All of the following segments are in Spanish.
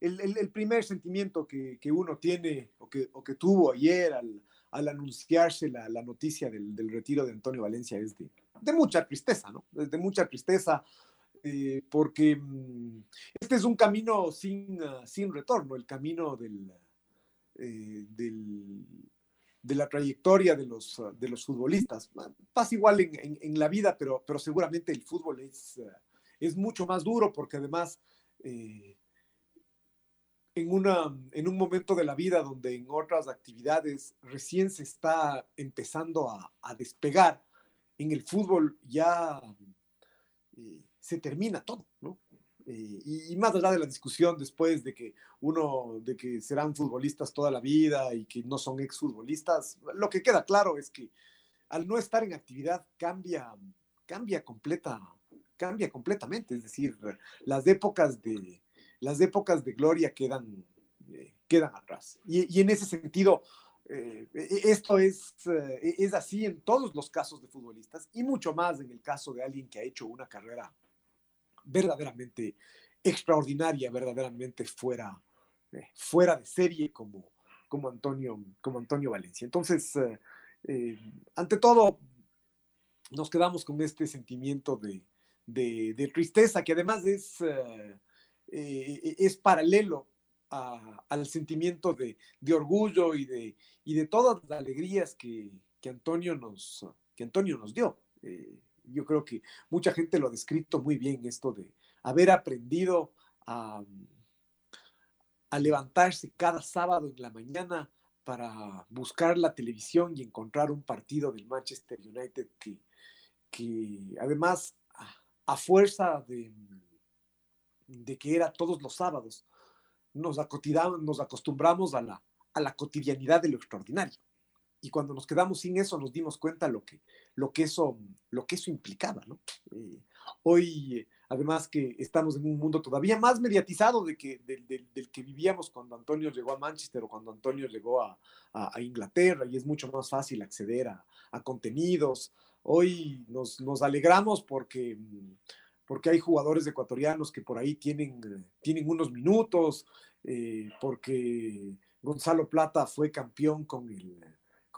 el, primer sentimiento que, uno tiene o que, que tuvo ayer al, anunciarse la, noticia del, retiro de Antonio Valencia es de, de mucha tristeza, ¿no? De mucha tristeza eh, porque mm, este es un camino sin, ah, sin retorno, el camino del, eh, del, de la trayectoria de los, ah, de los futbolistas. Pasa igual en, en, la vida, pero, pero seguramente el fútbol es, ah, es mucho más duro porque además eh, en, una, en un momento de la vida donde en otras actividades recién se está empezando a, a despegar, en el fútbol ya se termina todo, ¿no? Eh, y, más allá de la discusión después de que uno, de que serán futbolistas toda la vida y que no son exfutbolistas, lo que queda claro es que al no estar en actividad cambia, cambia completa, cambia completamente, es decir, las épocas de, las épocas de gloria quedan, eh, quedan atrás. Y, en ese sentido, eh, esto es, es así en todos los casos de futbolistas y mucho más en el caso de alguien que ha hecho una carrera verdaderamente extraordinaria, verdaderamente fuera, eh, fuera de serie como, como, Antonio, como Antonio Valencia. Entonces, eh, eh, ante todo, nos quedamos con este sentimiento de, de, tristeza que además es, es paralelo al sentimiento de, de, orgullo y de, y de todas las alegrías que, que Antonio, nos, que Antonio nos dio. Yo creo que mucha gente lo ha descrito muy bien, esto de haber aprendido a, levantarse cada sábado en la mañana para buscar la televisión y encontrar un partido del Manchester United que, que además a, fuerza de, de, que era todos los sábados, nos, nos acostumbramos a la, a la cotidianidad de lo extraordinario y cuando nos quedamos sin eso nos dimos cuenta lo que, lo que, eso, lo que eso implicaba. ¿no? Eh, hoy, además que estamos en un mundo todavía más mediatizado de que, del, que vivíamos cuando Antonio llegó a Manchester o cuando Antonio llegó a, a, Inglaterra y es mucho más fácil acceder a, a contenidos. Hoy nos, nos, alegramos porque, porque hay jugadores ecuatorianos que por ahí tienen, tienen unos minutos, eh, porque Gonzalo Plata fue campeón con el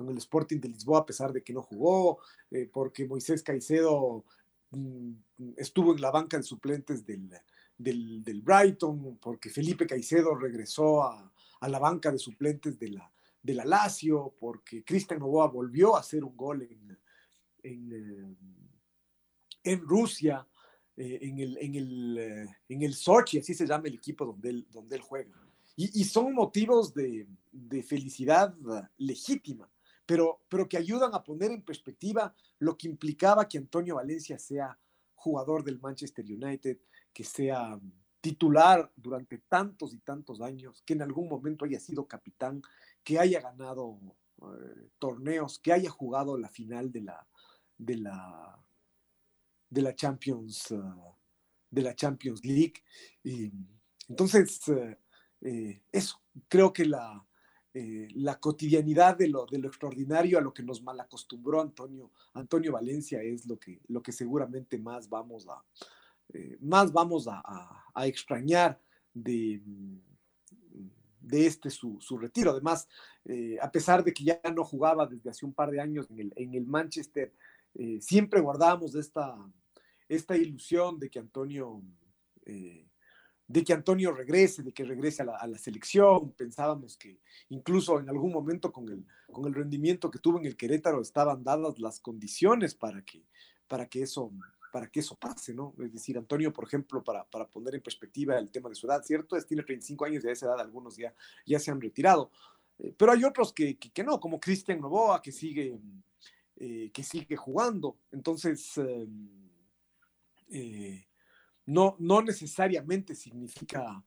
con el Sporting de Lisboa a pesar de que no jugó, eh, porque Moisés Caicedo mm, estuvo en la banca de suplentes del, del, Brighton, porque Felipe Caicedo regresó a, a, la banca de suplentes de la, de porque Cristian Novoa volvió a hacer un gol en, en, eh, en Rusia, eh, en, el, en, el, en el Sochi, así se llama el equipo donde él, donde él juega. Y, y son motivos de, de felicidad legítima pero, que ayudan a poner en perspectiva lo que implicaba que Antonio Valencia sea jugador del Manchester United, que sea titular durante tantos y tantos años, que en algún momento haya sido capitán, que haya ganado eh, torneos, que haya jugado la final de la, de la, de la Champions, uh, de la Champions League. Y, entonces, eh, eso, creo que la, eh, la cotidianidad de lo, de lo extraordinario a lo que nos malacostumbró Antonio, Antonio Valencia es lo que, lo que seguramente más vamos a, eh, más vamos a, extrañar de, de este su, retiro. Además, eh, a pesar de que ya no jugaba desde hace un par de años en el, en el Manchester, siempre guardábamos esta, esta ilusión de que Antonio de que Antonio regrese, de que regrese a la, selección. Pensábamos que incluso en algún momento con el, con el rendimiento que tuvo en el Querétaro estaban dadas las condiciones para que, para que eso para que eso pase, ¿no? Es decir, Antonio, por ejemplo, para, para poner en perspectiva el tema de su edad, ¿cierto? Es, tiene 35 años y a esa edad algunos ya, ya se han retirado. Eh, pero hay otros que, que, no, como Cristian Novoa, que sigue, eh, que sigue jugando. Entonces, em, eh, no, no necesariamente significa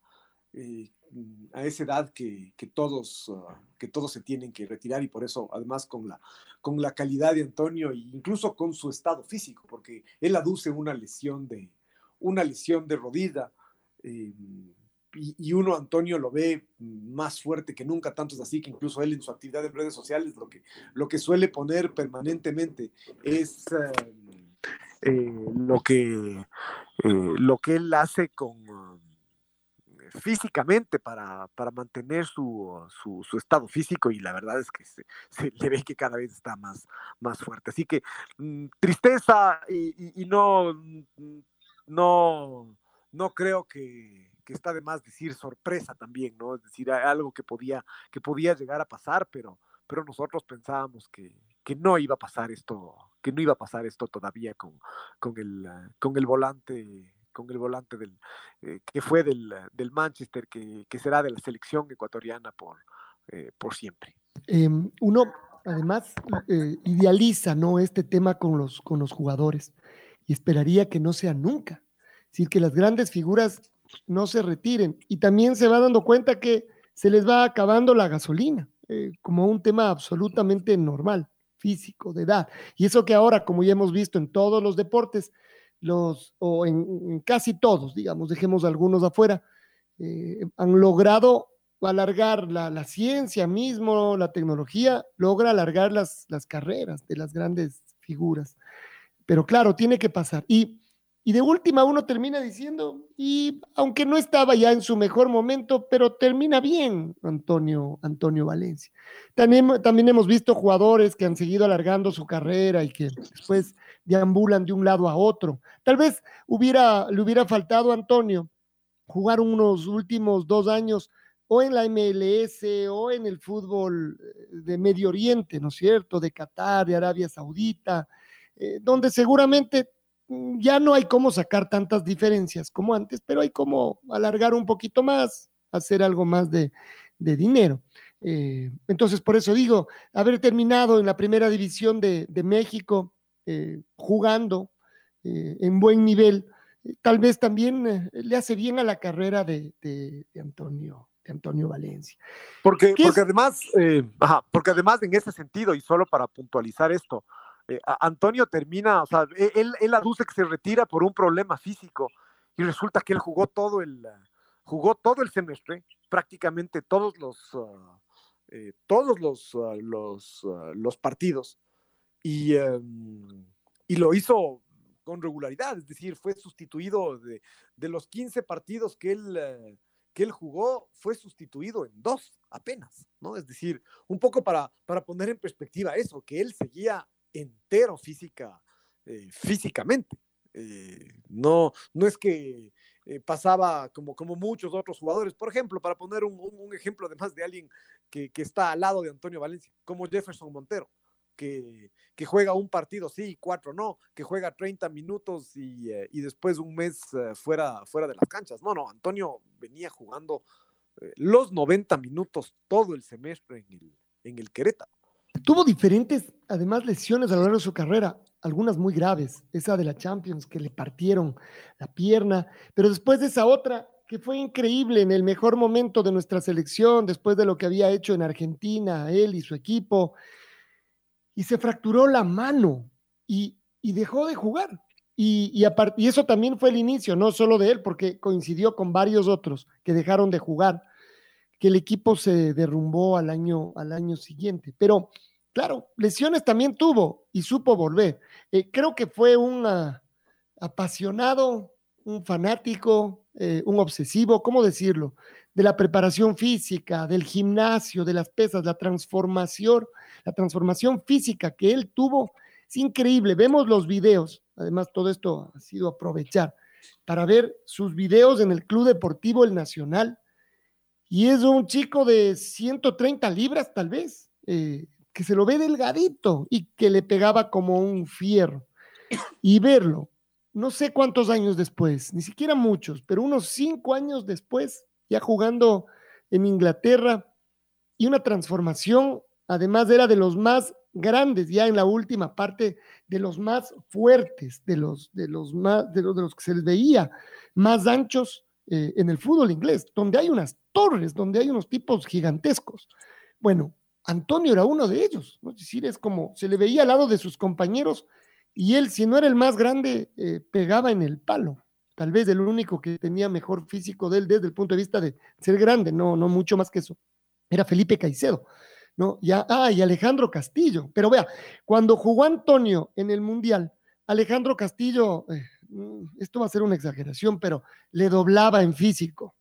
a esa edad que, que todos, ah, que todos se tienen que retirar y por eso, además, con la, con la calidad de Antonio e incluso con su estado físico, porque él aduce una lesión de, una lesión de rodilla y, uno, Antonio, lo ve más fuerte que nunca, tanto es así que incluso él en su actividad en redes sociales lo que, lo que suele poner permanentemente es eh, lo, que, eh, lo que él hace con físicamente para, para mantener su, su, estado físico y la verdad es que se, le ve que cada vez está más, más fuerte. Así que mm, tristeza y, y no, no, no creo que, que está de más decir sorpresa también, ¿no? Es decir, algo que podía, que podía llegar a pasar, pero, pero nosotros pensábamos que, que no iba a pasar esto, que no iba a pasar esto todavía con, con, el, con el volante con el volante del, eh, que fue del, del Manchester, que, que, será de la selección ecuatoriana por, eh, por siempre. Em, uno, además, eh, idealiza ¿no? este tema con los, con los jugadores y esperaría que no sea nunca. Decir, que las grandes figuras no se retiren. Y también se va dando cuenta que se les va acabando la gasolina, como un tema absolutamente normal, físico, de edad. Y eso que ahora, como ya hemos visto en todos los deportes, los, o en, casi todos, digamos, dejemos algunos afuera, eh, han logrado alargar la, la, ciencia mismo, la tecnología, logra alargar las, las carreras de las grandes figuras. Pero claro, tiene que pasar. Y y de última uno termina diciendo, y aunque no estaba ya en su mejor momento, pero termina bien Antonio, Antonio Valencia. También, también hemos visto jugadores que han seguido alargando su carrera y que después deambulan de un lado a otro. Tal vez hubiera, le hubiera faltado a Antonio jugar unos últimos dos años o en la MLS o en el fútbol eh, de Medio Oriente, ¿no es cierto? De Qatar, de Arabia Saudita, eh, donde seguramente ya no hay cómo sacar tantas diferencias como antes, pero hay como alargar un poquito más, hacer algo más de, dinero. Eh, entonces, por eso digo, haber terminado en la primera división de, México eh, jugando eh, en buen nivel, tal vez también le hace bien a la carrera de, Antonio. De Antonio Valencia. Porque, porque además, porque además en ese sentido, y solo para puntualizar esto, eh, Antonio termina, o sea, e, él, él aduce que se retira por un problema físico y resulta que él jugó todo el, jugó todo el semestre, prácticamente todos los, ah, eh, todos los, ah, ah, los, partidos y, em, y, lo hizo con regularidad, es decir, fue sustituido de, de los 15 partidos que él, eh, que él jugó, fue sustituido en dos apenas, ¿no? Es decir, un poco para, para poner en perspectiva eso, que él seguía entero física, eh, físicamente. Eh, no, no es que eh, pasaba como, como muchos otros jugadores. Por ejemplo, para poner un, un, ejemplo además de alguien que, que, está al lado de Antonio Valencia, como Jefferson Montero, que, que juega un partido sí, cuatro no, que juega 30 minutos y, y después un mes fuera, fuera de las canchas. No, no, Antonio venía jugando los 90 minutos todo el semestre en el, en el Querétaro. Tuvo diferentes, además, lesiones a lo largo de su carrera, algunas muy graves, esa de la Champions, que le partieron la pierna, pero después de esa otra, que fue increíble en el mejor momento de nuestra selección, después de lo que había hecho en Argentina, él y su equipo, y se fracturó la mano y, dejó de jugar. Y, y, y eso también fue el inicio, no solo de él, porque coincidió con varios otros que dejaron de jugar que el equipo se derrumbó al año, al año siguiente. Pero, claro, lesiones también tuvo y supo volver. Eh, creo que fue un apasionado, un fanático, eh, un obsesivo, ¿cómo decirlo? De la preparación física, del gimnasio, de las pesas, la transformación, la transformación física que él tuvo. Es increíble. Vemos los videos. Además, todo esto ha sido aprovechar para ver sus videos en el Club Deportivo El Nacional. Y es un chico de 130 libras tal vez, eh, que se lo ve delgadito y que le pegaba como un fierro. Y verlo, no sé cuántos años después, ni siquiera muchos, pero unos cinco años después, ya jugando en Inglaterra, y una transformación, además era de los más grandes, ya en la última parte, de los más fuertes, de los, de los, más, de los, de los que se les veía más anchos eh, en el fútbol inglés, donde hay unas torres, donde hay unos tipos gigantescos. Bueno, Antonio era uno de ellos, ¿no? es decir, es como se le veía al lado de sus compañeros y él, si no era el más grande, eh, pegaba en el palo. Tal vez el único que tenía mejor físico de él desde el punto de vista de ser grande, no, no mucho más que eso, era Felipe Caicedo. ¿no? Ya, ah, y Alejandro Castillo. Pero vea, cuando jugó Antonio en el Mundial, Alejandro Castillo, eh, mm, esto va a ser una exageración, pero le doblaba en físico.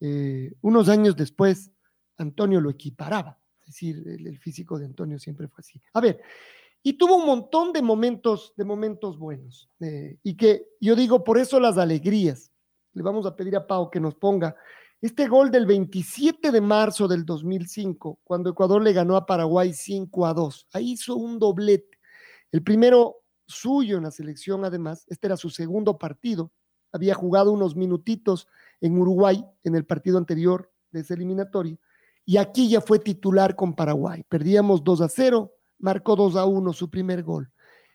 Eh, unos años después, Antonio lo equiparaba. Decir, el, físico de Antonio siempre fue así. A ver, y tuvo un montón de momentos, de momentos buenos. Eh, y que yo digo, por eso las alegrías. Le vamos a pedir a Pau que nos ponga este gol del 27 de marzo del 2005, cuando Ecuador le ganó a Paraguay 5 a 2, ahí hizo un doblete. El primero suyo en la selección, además, este era su segundo partido, había jugado unos minutitos en Uruguay en el partido anterior de ese eliminatorio, y aquí ya fue titular con Paraguay. Perdíamos 2 a 0, marcó 2 a 1 su primer gol.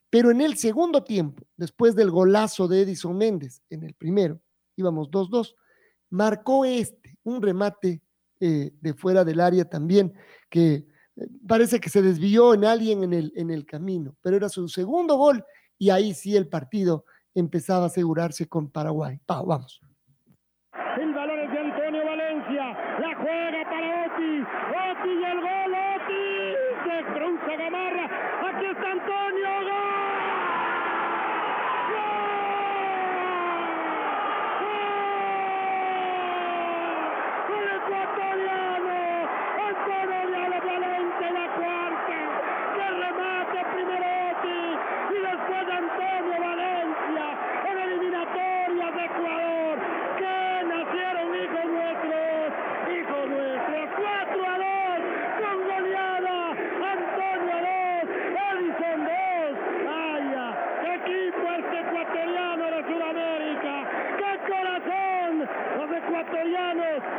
Pero en el segundo tiempo, después del golazo de Edison Méndez, en el primero, íbamos 2-2, marcó este, un remate eh, de fuera del área también, que eh, parece que se desvió en alguien en el, en el camino, pero era su segundo gol y ahí sí el partido empezaba a asegurarse con Paraguay. vamos. El balón es de Antonio Valencia, la juega para Oti, Oti y el gol, Oti, se cruza Gamarra, aquí está Antonio, gol.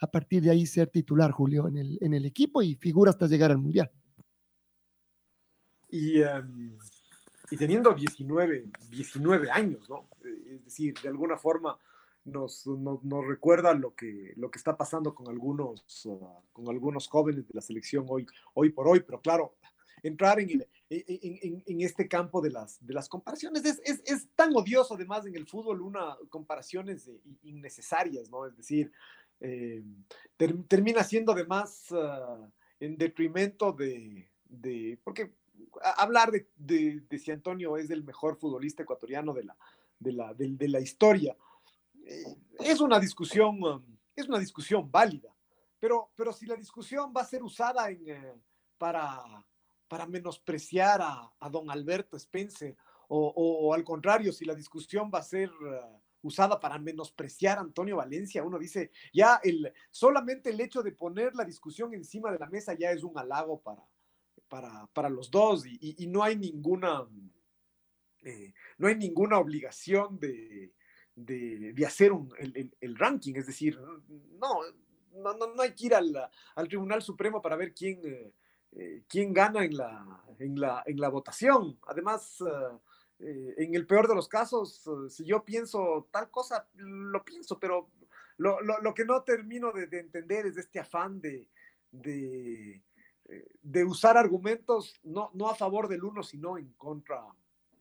a partir de ahí ser titular, Julio, en el, en el equipo y figura hasta llegar al Mundial. Y, em, y teniendo 19, 19 años, ¿no? Es decir, de alguna forma nos, nos, recuerda lo que, lo que está pasando con algunos, ah, con algunos jóvenes de la selección hoy, hoy por hoy, pero claro, entrar en, en, este campo de las, de las comparaciones es, es, es, tan odioso además en el fútbol, una comparaciones innecesarias, ¿no? Es decir, eh, termina siendo además uh, en detrimento de, de porque hablar de, de, de, si Antonio es el mejor futbolista ecuatoriano de la, de la, de, la historia, es una discusión, um, es una discusión válida, pero, pero si la discusión va a ser usada en, eh, para, para menospreciar a, don Alberto Spencer, o, al contrario, si la discusión va a ser uh, usada para menospreciar a Antonio Valencia, uno dice, ya el, solamente el hecho de poner la discusión encima de la mesa ya es un halago para, para, para los dos y, no hay ninguna, eh, no hay ninguna obligación de, de, hacer un, el, ranking, es decir, no, no, no, hay que ir al, al Tribunal Supremo para ver quién, eh, eh, quién gana en la, en, la, en la votación. Además, eh, en el peor de los casos, si yo pienso tal cosa, lo pienso, pero lo, lo, lo que no termino de, de, entender es este afán de, de, de usar argumentos no, no, a favor del uno, sino en contra,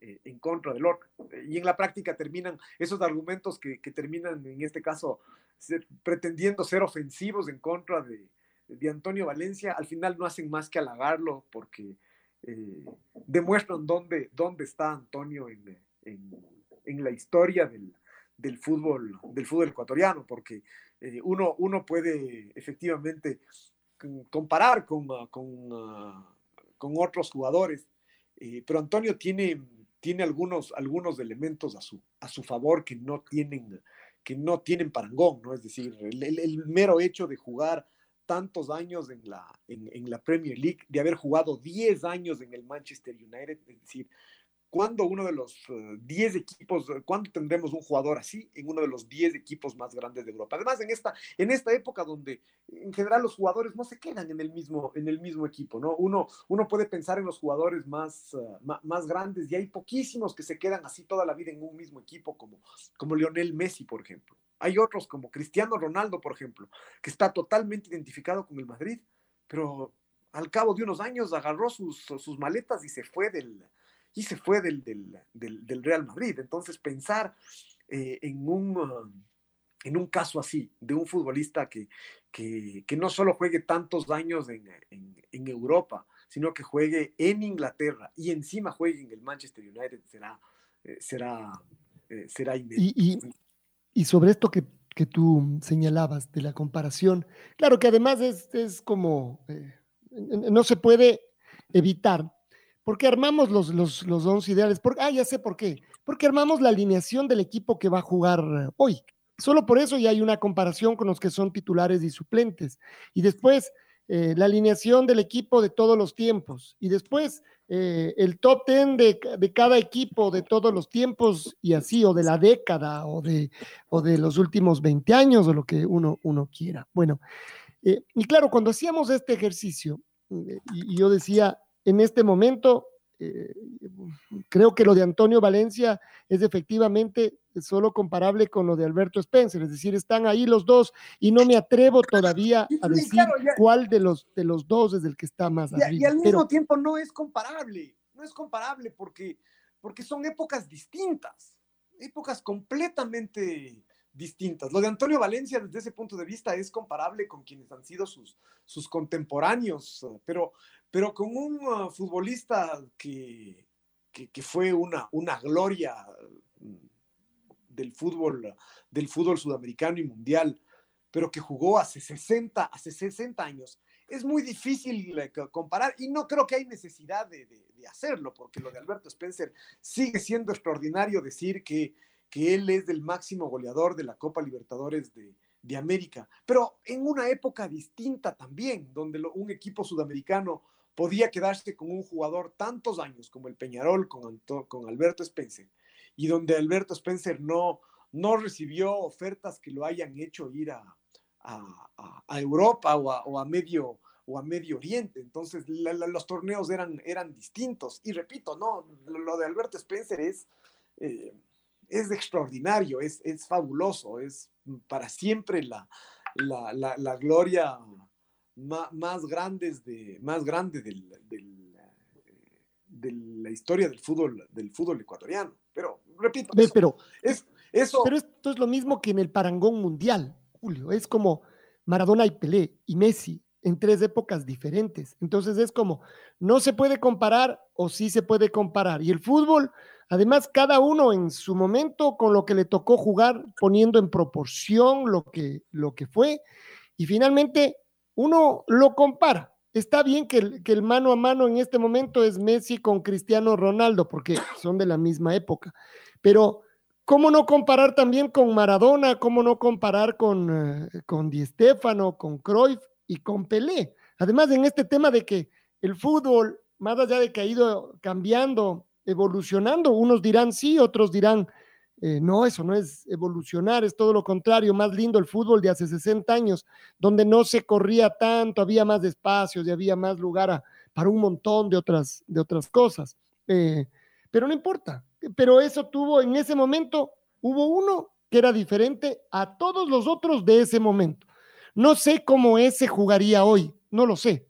eh, en contra del otro. Y en la práctica terminan esos argumentos que, terminan, en este caso, pretendiendo ser ofensivos en contra de, Antonio Valencia, al final no hacen más que halagarlo porque eh, demuestran dónde, dónde está Antonio en, en, la historia del, del, fútbol, del fútbol ecuatoriano, porque eh, uno, uno puede efectivamente comparar con, con, con otros jugadores, pero Antonio tiene tiene algunos, algunos elementos a su, a su favor que no tienen, que no tienen parangón, ¿no? Es decir, el, mero hecho de jugar tantos años en la, en, en, la Premier League, de haber jugado 10 años en el Manchester United, es decir, ¿Cuándo uno de los 10 eh, equipos, eh, cuándo tendremos un jugador así en uno de los 10 equipos más grandes de Europa? Además, en esta, en esta época donde en general los jugadores no se quedan en el mismo, en el mismo equipo, ¿no? Uno, uno puede pensar en los jugadores más, eh, más, grandes y hay poquísimos que se quedan así toda la vida en un mismo equipo, como, como Lionel Messi, por ejemplo. Hay otros como Cristiano Ronaldo, por ejemplo, que está totalmente identificado con el Madrid, pero al cabo de unos años agarró sus, sus maletas y se fue del, y se fue del, del, Real Madrid. Entonces, pensar eh, en, un, en un caso así, de un futbolista que, que, no solo juegue tantos años en, en, Europa, sino que juegue en Inglaterra y encima juegue en el Manchester United, será, eh, será, eh, será y, y, sobre esto que, que, tú señalabas de la comparación, claro que además es, es como, no se puede evitar porque armamos los, los, los 11 ideales. ah, ya sé por qué. Porque armamos la alineación del equipo que va a jugar eh, hoy. Solo por eso ya hay una comparación con los que son titulares y suplentes. Y después, eh, la alineación del equipo de todos los tiempos. Y después, eh, el top 10 de, de, cada equipo de todos los tiempos y así, o de la década, o de, o de los últimos 20 años, o lo que uno, uno quiera. Bueno, y claro, cuando hacíamos este ejercicio, y yo decía, en este momento, eh, creo que lo de Antonio Valencia es efectivamente solo comparable con lo de Alberto Spencer, es decir, están ahí los dos y no me atrevo todavía a decir cuál de los, de los dos es el que está más arriba. Y, al mismo tiempo no es comparable, no es comparable porque, porque son épocas distintas, épocas completamente distintas. Lo de Antonio Valencia desde ese punto de vista es comparable con quienes han sido sus, sus contemporáneos, pero, pero con un uh, futbolista que, que, fue una, una gloria mm, del fútbol, del fútbol sudamericano y mundial, pero que jugó hace 60, hace 60 años. Es muy difícil eh, comparar y no creo que hay necesidad de, de, hacerlo, porque lo de Alberto Spencer sigue siendo extraordinario decir que, que él es el máximo goleador de la Copa Libertadores de, de América, pero en una época distinta también, donde un equipo sudamericano podía quedarse con un jugador tantos años como el Peñarol con, con Alberto Spencer, y donde Alberto Spencer no, no recibió ofertas que lo hayan hecho ir a, a, Europa o a, medio, o a Medio Oriente. Entonces los torneos eran, eran distintos. Y repito, no, lo, de Alberto Spencer es, eh, es extraordinario, es, es fabuloso, es para siempre la, la, la gloria más, grandes de, más grande del, de la historia del fútbol, del fútbol ecuatoriano. Pero, repito, pero, es, eso... pero esto es lo mismo que en el parangón mundial, Julio. Es como Maradona y Pelé y Messi en tres épocas diferentes. Entonces es como, no se puede comparar o sí se puede comparar. Y el fútbol, además, cada uno en su momento con lo que le tocó jugar, poniendo en proporción lo que, lo que fue. Y finalmente, uno lo compara. Está bien que el, que el, mano a mano en este momento es Messi con Cristiano Ronaldo, porque son de la misma época. Pero, ¿cómo no comparar también con Maradona? ¿Cómo no comparar con, eh, con Di Stefano, con Cruyff y con Pelé? Además, en este tema de que el fútbol, más allá de que ha ido cambiando, evolucionando, unos dirán sí, otros dirán eh, no, eso no es evolucionar, es todo lo contrario, más lindo el fútbol de hace 60 años, donde no se corría tanto, había más espacios y había más lugar para un montón de otras, de otras cosas. Eh, pero no importa, pero eso tuvo en ese momento, hubo uno que era diferente a todos los otros de ese momento. No sé cómo ese jugaría hoy, no lo sé,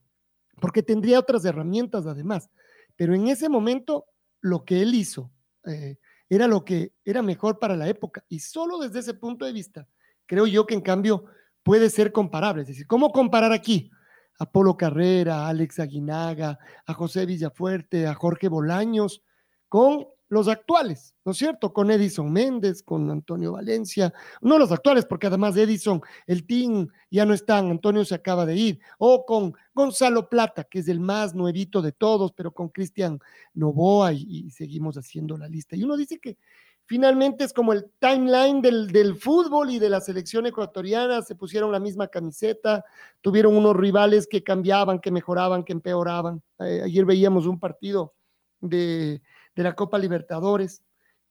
porque tendría otras herramientas además, pero en ese momento lo que él hizo eh, era lo que era mejor para la época. Y solo desde ese punto de vista, creo yo que en cambio puede ser comparable. Es decir, ¿cómo comparar aquí? A Polo Carrera, a Alex Aguinaga, a José Villafuerte, a Jorge Bolaños, con los actuales, ¿no es cierto? Con Edison Méndez, con Antonio Valencia, no los actuales, porque además de Edison, el team ya no están, Antonio se acaba de ir, o con Gonzalo Plata, que es el más nuevito de todos, pero con Cristian Novoa y, seguimos haciendo la lista. Y uno dice que finalmente es como el timeline del, fútbol y de la selección ecuatoriana, se pusieron la misma camiseta, tuvieron unos rivales que cambiaban, que mejoraban, que empeoraban. Eh, ayer veíamos un partido de de la Copa Libertadores.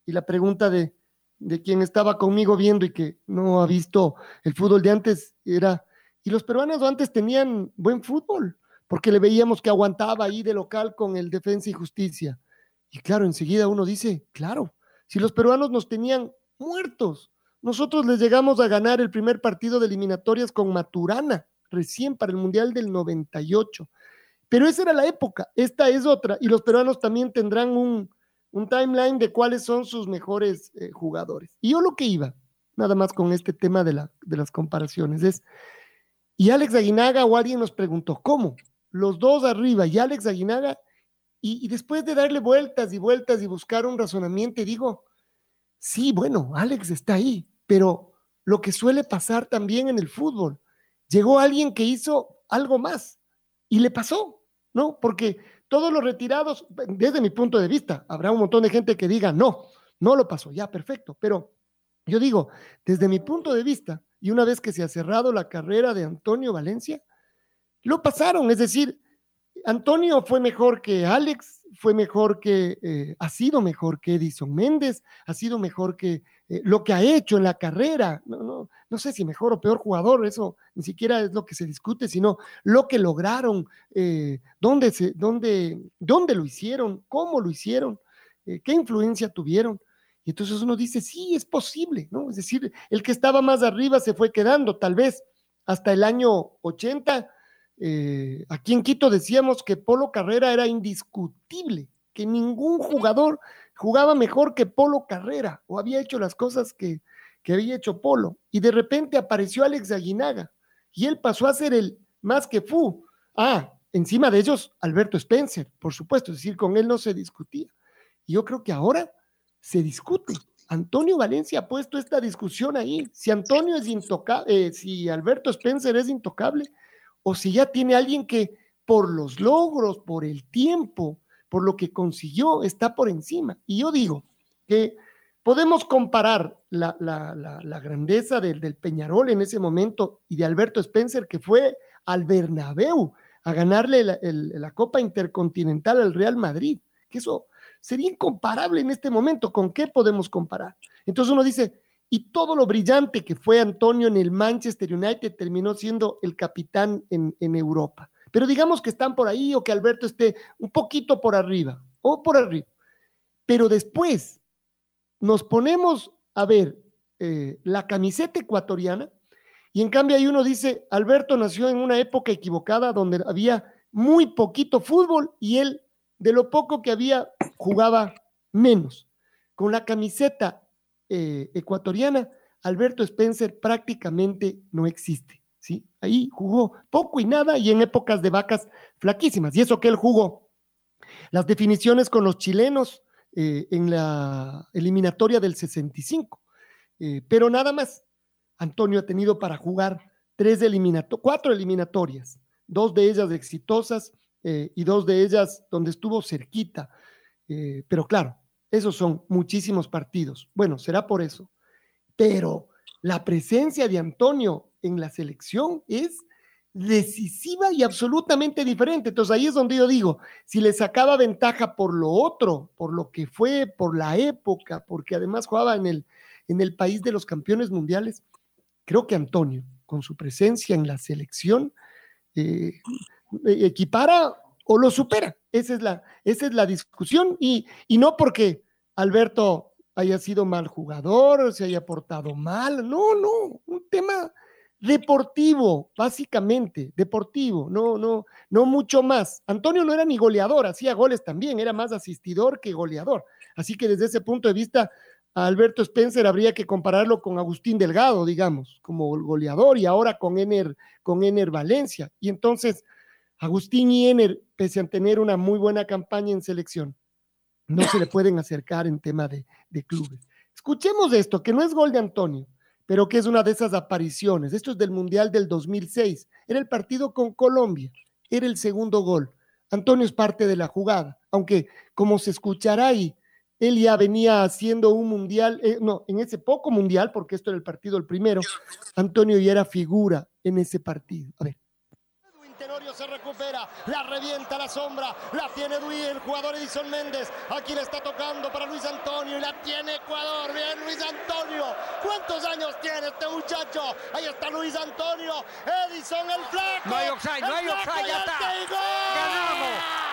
Y la pregunta de, de quien estaba conmigo viendo y que no ha visto el fútbol de antes era, ¿y los peruanos antes tenían buen fútbol? Porque le veíamos que aguantaba ahí de local con el Defensa y Justicia. Y claro, enseguida uno dice, claro, si los peruanos nos tenían muertos, nosotros les llegamos a ganar el primer partido de eliminatorias con Maturana, recién para el Mundial del 98. Pero esa era la época, esta es otra, y los peruanos también tendrán un, un timeline de cuáles son sus mejores eh, jugadores. Y yo lo que iba, nada más con este tema de, la, de las comparaciones, es, y Alex Aguinaga o alguien nos preguntó, ¿cómo? Los dos arriba y Alex Aguinaga, y, y después de darle vueltas y vueltas y buscar un razonamiento, digo, sí, bueno, Alex está ahí, pero lo que suele pasar también en el fútbol, llegó alguien que hizo algo más y le pasó, ¿no? Porque todos los retirados, desde mi punto de vista, habrá un montón de gente que diga, no, no lo pasó, ya, perfecto, pero yo digo, desde mi punto de vista, y una vez que se ha cerrado la carrera de Antonio Valencia, lo pasaron, es decir, Antonio fue mejor que Alex, fue mejor que, eh, ha sido mejor que Edison Méndez, ha sido mejor que eh, lo que ha hecho en la carrera. No, no, no sé si mejor o peor jugador, eso ni siquiera es lo que se discute, sino lo que lograron, eh, dónde, se, dónde, dónde lo hicieron, cómo lo hicieron, qué influencia tuvieron. Y entonces uno dice, sí, es posible, ¿no? Es decir, el que estaba más arriba se fue quedando, tal vez hasta el año 80 eh, aquí en Quito decíamos que Polo Carrera era indiscutible, que ningún jugador jugaba mejor que Polo Carrera o había hecho las cosas que, que había hecho Polo. Y de repente apareció Alex Aguinaga y él pasó a ser el más que Fu. Ah, encima de ellos, Alberto Spencer, por supuesto, es decir, con él no se discutía. Y yo creo que ahora se discute. Antonio Valencia ha puesto esta discusión ahí. Si Antonio es intocable, eh, si Alberto Spencer es intocable, o si ya tiene alguien que por los logros, por el tiempo, por lo que consiguió, está por encima. Y yo digo que podemos comparar la, grandeza del, Peñarol en ese momento y de Alberto Spencer, que fue al Bernabéu a ganarle la, Copa Intercontinental al Real Madrid, que eso sería incomparable en este momento. ¿Con qué podemos comparar? Entonces uno dice, y todo lo brillante que fue Antonio en el Manchester United terminó siendo el capitán en, Europa. Pero digamos que están por ahí o que Alberto esté un poquito por arriba o por arriba. Pero después nos ponemos a ver eh, la camiseta ecuatoriana y en cambio ahí uno dice, Alberto nació en una época equivocada donde había muy poquito fútbol y él de lo poco que había jugaba menos. Con la camiseta eh, ecuatoriana, Alberto Spencer prácticamente no existe. Ahí jugó poco y nada y en épocas de vacas flaquísimas. Y eso que él jugó. Las definiciones con los chilenos eh, en la eliminatoria del 65. Eh, pero nada más. Antonio ha tenido para jugar tres cuatro eliminatorias, dos de ellas exitosas y dos de ellas donde estuvo cerquita. pero claro, esos son muchísimos partidos. Bueno, será por eso. Pero la presencia de Antonio en la selección es decisiva y absolutamente diferente. Entonces ahí es donde yo digo, si le sacaba ventaja por lo otro, por lo que fue, por la época, porque además jugaba en el, en el país de los campeones mundiales, creo que Antonio, con su presencia en la selección, eh, equipara o lo supera. Esa es la, esa es la discusión y, y no porque Alberto haya sido mal jugador, se haya portado mal, no, no, un tema deportivo, básicamente, deportivo, no, no, no mucho más. Antonio no era ni goleador, hacía goles también, era más asistidor que goleador. Así que desde ese punto de vista, a Alberto Spencer habría que compararlo con Agustín Delgado, digamos, como goleador y ahora con Ener, con Ener Valencia. Y entonces, Agustín y Ener, pese a tener una muy buena campaña en selección, no se le pueden acercar en tema de, de clubes. Escuchemos esto, que no es gol de Antonio, pero que es una de esas apariciones. Esto es del Mundial del 2006. Era el partido con Colombia. Era el segundo gol. Antonio es parte de la jugada, aunque como se escuchará ahí, él ya venía haciendo un mundial, eh, no, en ese poco mundial, porque esto era el partido el primero, Antonio ya era figura en ese partido. A ver se recupera, la revienta la sombra, la tiene Luis, el jugador Edison Méndez, aquí le está tocando para Luis Antonio y la tiene Ecuador, bien Luis Antonio, ¿cuántos años tiene este muchacho? Ahí está Luis Antonio, Edison el flaco. No hay offside, no hay offside, ya está. Ganamos.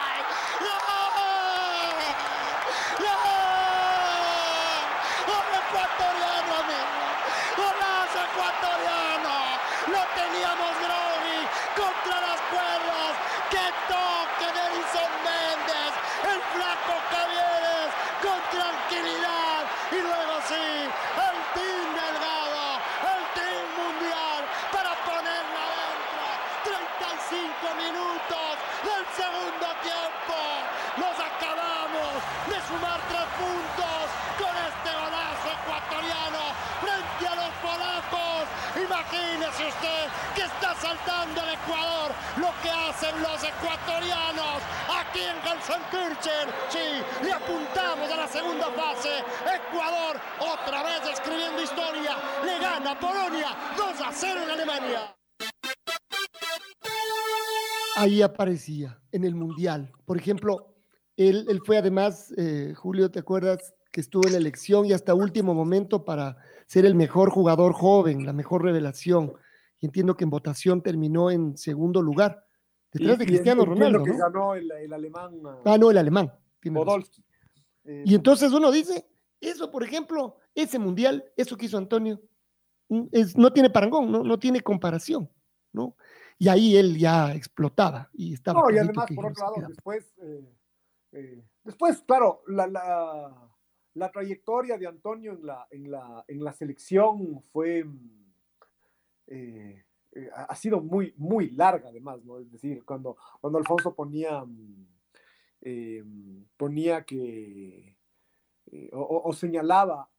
ecuatoriano, amigo. Golazo ecuatoriano. Lo teníamos Groni contra las cuerdas. ¡Qué toque de Edison Méndez! El flaco Cavieres con tranquilidad. Y luego sí, el team delgado, el team mundial para ponerla adentro. 35 minutos del segundo tiempo. Nos acabamos de sumar tres puntos con este golazo ecuatoriano frente a los polacos. Imagínese usted que está saltando el Ecuador lo los ecuatorianos aquí en Gelsenkirchen. Sí, le apuntamos a la segunda fase. Ecuador otra vez escribiendo historia. Le gana Polonia 2 a 0 en Alemania. Ahí aparecía en el Mundial. Por ejemplo, él, fue además, eh, Julio, ¿te acuerdas? que estuvo en la elección y hasta último momento para ser el mejor jugador joven, la mejor revelación. Entiendo que en votación terminó en segundo lugar, detrás de Cristiano Ronaldo. que ganó el, el, alemán. Ah, no, el alemán. Podolski. Eh, y entonces uno dice, eso, por ejemplo, ese mundial, eso que hizo Antonio, mm, es, no tiene parangón, no, no tiene comparación, ¿no? Y ahí él ya explotaba y estaba. No, y además, por otro lado, después, eh, eh, después, claro, la, la, la trayectoria de Antonio en la, en la, en la selección fue, eh, eh, ha sido muy, muy larga además, ¿no? Es decir, cuando, cuando Alfonso ponía, eh, ponía que, o, o, señalaba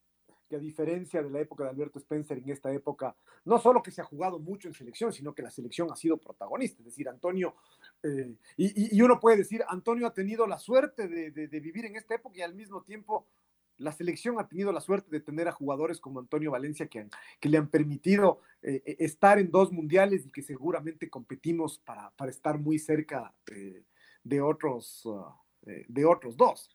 que a diferencia de la época de Alberto Spencer, en esta época, no solo que se ha jugado mucho en selección, sino que la selección ha sido protagonista. Es decir, Antonio, eh, y, y, uno puede decir, Antonio ha tenido la suerte de, de, vivir en esta época y al mismo tiempo la selección ha tenido la suerte de tener a jugadores como Antonio Valencia que, le han permitido eh, estar en dos mundiales y que seguramente competimos para, estar muy cerca de, otros, uh, de otros dos.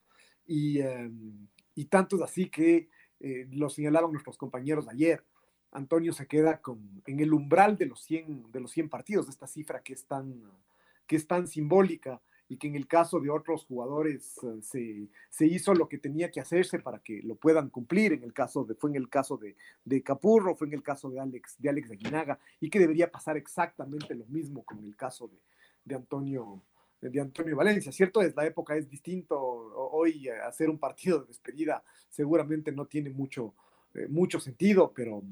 Y, um, y, tanto es así que eh, lo señalaron nuestros compañeros ayer. Antonio se queda en el umbral de los 100, de los 100 partidos, esta cifra que es tan, que es tan simbólica y que en el caso de otros jugadores uh, se, se, hizo lo que tenía que hacerse para que lo puedan cumplir. En el caso fue en el caso de, de, Capurro, fue en el caso de Alex, de Alex Aguinaga, y que debería pasar exactamente lo mismo con el caso de, de Antonio de Antonio Valencia, ¿cierto? Es la época es distinto. Hoy eh, hacer un partido de despedida seguramente no tiene mucho, eh, mucho sentido, pero,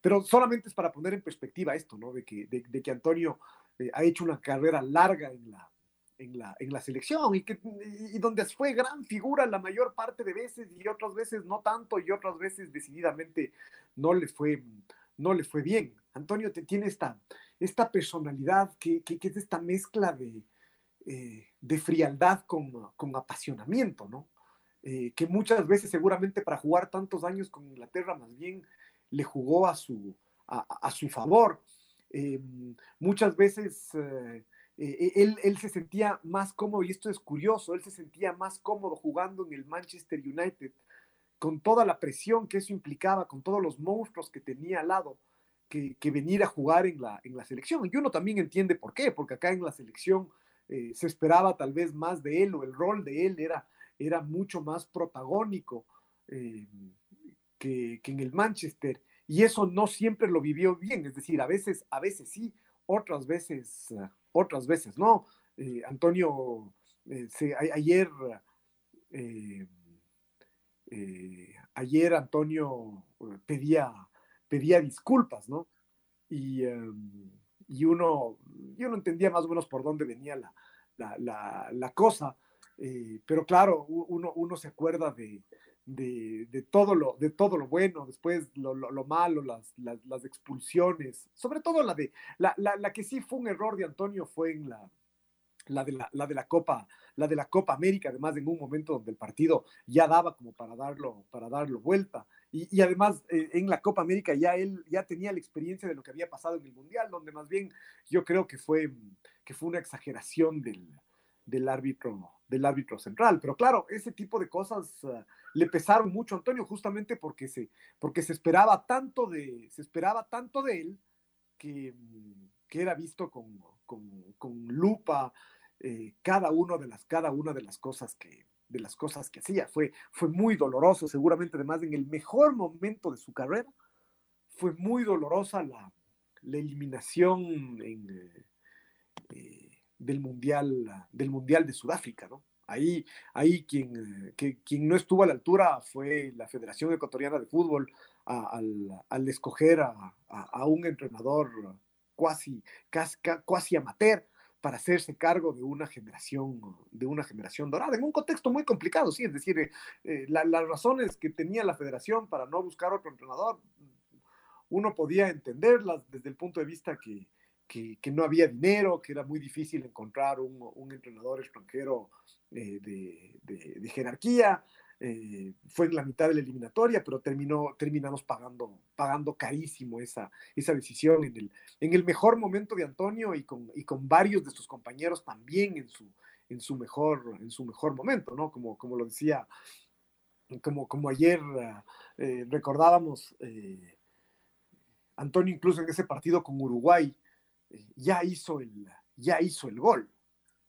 pero solamente es para poner en perspectiva esto, ¿no? De que, de que Antonio eh, ha hecho una carrera larga en la, en la, en la selección y, que, y donde fue gran figura la mayor parte de veces y otras veces no tanto y otras veces decididamente no le fue, no le fue bien. Antonio te, tiene esta, esta personalidad que, que, que es esta mezcla de, eh, de frialdad con, con apasionamiento, ¿no? Eh, que muchas veces seguramente para jugar tantos años con Inglaterra más bien le jugó a su, a, a su favor. Eh, muchas veces eh, eh, él, él, se sentía más cómodo, y esto es curioso, él se sentía más cómodo jugando en el Manchester United, con toda la presión que eso implicaba, con todos los monstruos que tenía al lado, que, venir a jugar en la, selección. Y uno también entiende por qué, porque acá en la selección eh, se esperaba tal vez más de él, o el rol de él era, mucho más protagónico eh, que, que en el Manchester y eso no siempre lo vivió bien, es decir, a veces, a veces sí, otras veces, otras veces no. Eh, Antonio, eh, ayer, eh, ayer Antonio pedía, pedía disculpas, ¿no? Y, em, y, uno, yo no entendía más o menos por dónde venía la, la, la, cosa, pero claro, uno, uno se acuerda de, de, todo, lo, de todo lo bueno, después lo, lo, malo, las, las, expulsiones, sobre todo la de, la, la, que sí fue un error de Antonio fue en la, la de la, la, de la Copa, la de la Copa América, además en un momento donde el partido ya daba como para darlo, para darlo vuelta. Y, y además eh, en la Copa América ya él ya tenía la experiencia de lo que había pasado en el Mundial, donde más bien yo creo que fue, que fue una exageración del, del árbitro, del árbitro central. Pero claro, ese tipo de cosas uh, le pesaron mucho a Antonio justamente porque se, porque se esperaba tanto de, se esperaba tanto de él que, que era visto con, con, con lupa eh, cada, uno de las, cada una de las cosas que, de las cosas que hacía. Fue, fue muy doloroso, seguramente además en el mejor momento de su carrera, fue muy dolorosa la, la eliminación en, eh, eh, del, mundial, del Mundial de Sudáfrica, ¿no? Ahí, ahí quien, que, quien no estuvo a la altura fue la Federación Ecuatoriana de Fútbol al, al, escoger a, a, un entrenador cuasi, casi, amateur para hacerse cargo de una generación de una generación dorada en un contexto muy complicado sí es decir eh, las razones que tenía la federación para no buscar otro entrenador uno podía entenderlas desde el punto de vista que, que, no había dinero, que era muy difícil encontrar un, entrenador extranjero eh, de, jerarquía. Eh, fue en la mitad de la eliminatoria, pero terminó, terminamos pagando, pagando carísimo esa, esa decisión en el, en el mejor momento de Antonio y con, y con varios de sus compañeros también en su, en su, mejor, en su mejor momento, ¿no? Como, como lo decía, como, como ayer eh, recordábamos, Antonio incluso en ese partido con Uruguay, ya hizo el, ya hizo el gol.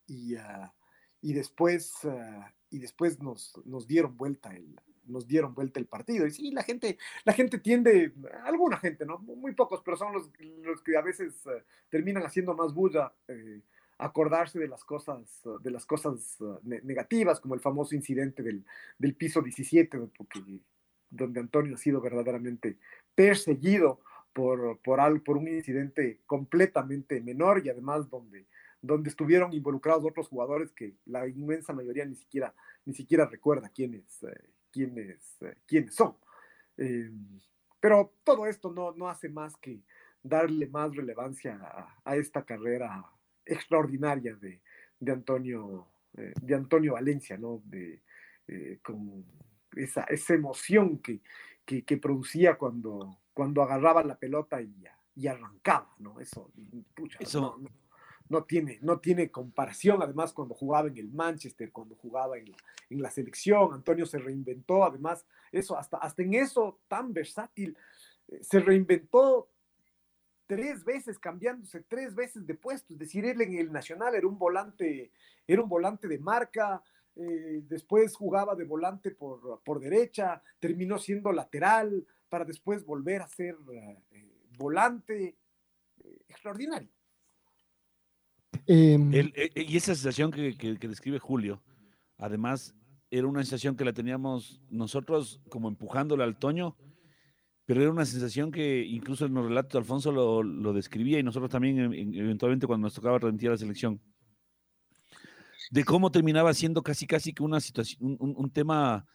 Y, ah, y después, ah, y después nos, nos, dieron vuelta el, nos dieron vuelta el partido. Y sí, la gente, la gente tiende, alguna gente, ¿no? Muy pocos, pero son los, los que a veces ah, terminan haciendo más bulla, eh, acordarse de las cosas, de las cosas negativas, como el famoso incidente del, del piso 17, porque, donde Antonio ha sido verdaderamente perseguido por, por, por un incidente completamente menor y además donde, donde estuvieron involucrados otros jugadores que la inmensa mayoría ni siquiera, ni siquiera recuerda quiénes, eh, quiénes, eh, quiénes son. Eh, pero todo esto no, no hace más que darle más relevancia a, esta carrera extraordinaria de, de Antonio, de Antonio Valencia, ¿no? De, con esa, esa emoción que, que, que producía cuando, cuando agarraba la pelota y, y arrancaba, ¿no? Eso, pucha, Eso... No, tiene, no tiene comparación, además cuando jugaba en el Manchester, cuando jugaba en la, en la selección, Antonio se reinventó, además, eso, hasta, hasta en eso tan versátil, eh, se reinventó tres veces, cambiándose tres veces de puesto, es decir, él en el Nacional era un volante, era un volante de marca, eh, después jugaba de volante por, por derecha, terminó siendo lateral, para después volver a ser eh, volante eh, extraordinario. Em, eh, y esa sensación que, describe Julio, además, era una sensación que la teníamos nosotros como empujándole al Toño, pero era una sensación que incluso en los relatos de Alfonso lo, describía y nosotros también eventualmente cuando nos tocaba transmitir la selección, de cómo terminaba siendo casi casi que una situación, un tema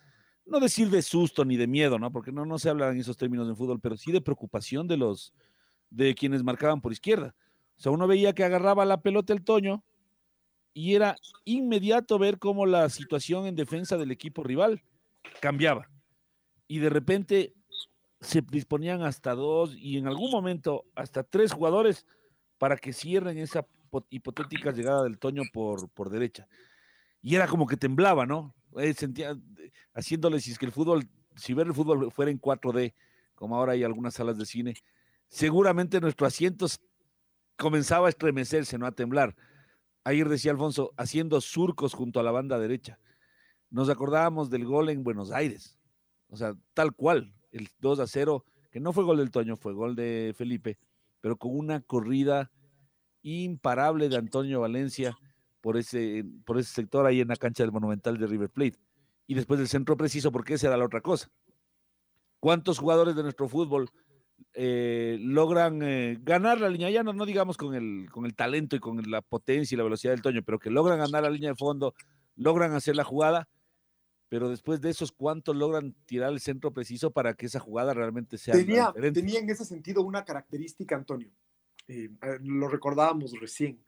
no decir de susto ni de miedo, ¿no? Porque no, no se habla en esos términos en fútbol, pero sí de preocupación de los, de quienes marcaban por izquierda. O sea, uno veía que agarraba la pelota el Toño y era inmediato ver cómo la situación en defensa del equipo rival cambiaba. Y de repente se disponían hasta dos y en algún momento hasta tres jugadores para que cierren esa hipotética llegada del Toño por, por derecha. Y era como que temblaba, ¿no? Eh, sentía, haciéndole, si es que el fútbol, si ver el fútbol fuera en 4D, como ahora hay algunas salas de cine, seguramente nuestros asientos comenzaba a estremecerse, no a temblar. Ayer decía Alfonso, haciendo surcos junto a la banda derecha. Nos acordábamos del gol en Buenos Aires, o sea, tal cual, el 2 a 0 que no fue gol del Toño, fue gol de Felipe, pero con una corrida imparable de Antonio Valencia por ese, por ese sector ahí en la cancha del Monumental de River Plate. Y después del centro preciso, porque esa era la otra cosa. ¿Cuántos jugadores de nuestro fútbol eh, logran eh, ganar la línea, ya no, no digamos con el, con el talento y con la potencia y la velocidad del Toño, pero que logran ganar la línea de fondo, logran hacer la jugada, pero después de esos, ¿cuántos logran tirar el centro preciso para que esa jugada realmente sea tenía, diferente? tenía en ese sentido una característica, Antonio. Eh, lo recordábamos recién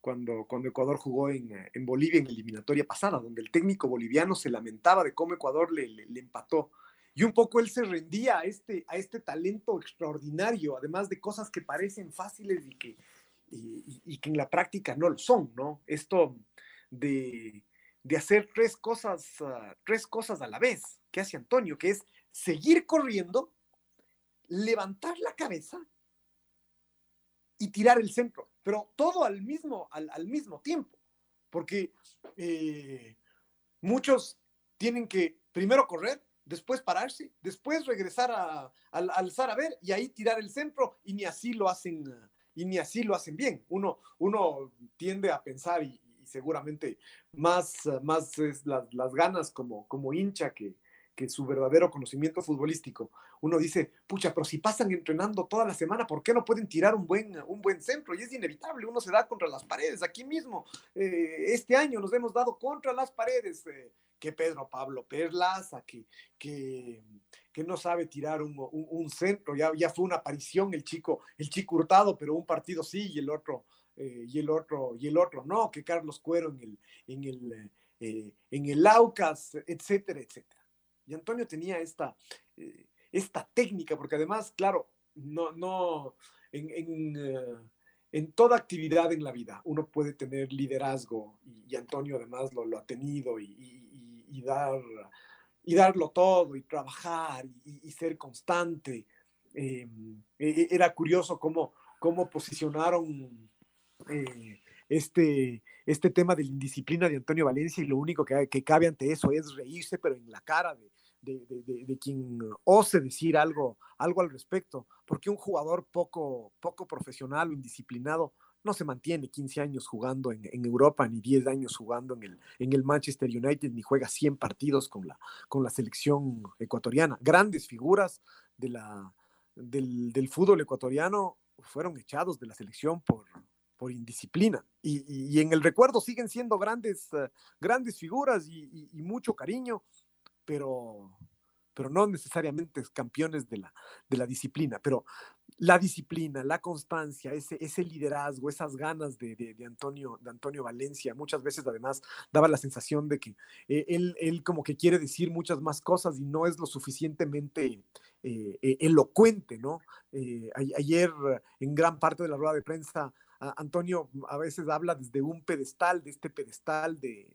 cuando, cuando Ecuador jugó en, en, Bolivia en la eliminatoria pasada, donde el técnico boliviano se lamentaba de cómo Ecuador le, le, le empató y un poco él se rendía a este, a este talento extraordinario, además de cosas que parecen fáciles y que, y, y que en la práctica no lo son, ¿no? Esto de, de hacer tres cosas, uh, tres cosas a la vez que hace Antonio, que es seguir corriendo, levantar la cabeza y tirar el centro, pero todo al mismo, al, al mismo tiempo, porque eh, muchos tienen que primero correr, después pararse, después regresar a, a, a, alzar a ver y ahí tirar el centro y ni así lo hacen y ni así lo hacen bien. Uno, uno tiende a pensar y, seguramente más, más las ganas como, como hincha que, su verdadero conocimiento futbolístico. Uno dice, pucha, pero si pasan entrenando toda la semana, ¿por qué no pueden tirar un buen, un buen centro? Y es inevitable, uno se da contra las paredes. Aquí mismo, eh, este año nos hemos dado contra las paredes. Eh, que Pedro Pablo Perlaza, que, que, no sabe tirar un, un, centro, ya, ya fue una aparición el chico, el chico Hurtado, pero un partido sí y el otro, eh, y el otro, y el otro no, que Carlos Cuero en el, en el, en el Aucas, etcétera, etcétera. Y Antonio tenía esta, eh, esta técnica, porque además, claro, no, no, en, en en toda actividad en la vida uno puede tener liderazgo y, Antonio además lo, lo ha tenido y, y, dar, y darlo todo y trabajar y, ser constante. Eh, era curioso cómo, cómo posicionaron eh, este, este tema de la indisciplina de Antonio Valencia y lo único que, que cabe ante eso es reírse, pero en la cara de, de, de, de, quien ose decir algo, algo al respecto, porque un jugador poco, poco profesional o indisciplinado no se mantiene 15 años jugando en, en, Europa, ni 10 años jugando en el, en el Manchester United, ni juega 100 partidos con la, con la selección ecuatoriana. Grandes figuras de la, del, del fútbol ecuatoriano fueron echados de la selección por, por indisciplina. Y, y, en el recuerdo siguen siendo grandes, uh, grandes figuras y, mucho cariño, pero, pero no necesariamente campeones de la, de la disciplina. Pero la disciplina, la constancia, ese, ese liderazgo, esas ganas de, de, Antonio, de Antonio Valencia, muchas veces además daba la sensación de que eh, él, él como que quiere decir muchas más cosas y no es lo suficientemente eh, eh, elocuente, ¿no? Eh, ayer en gran parte de la rueda de prensa Antonio a veces habla desde un pedestal, de este pedestal de,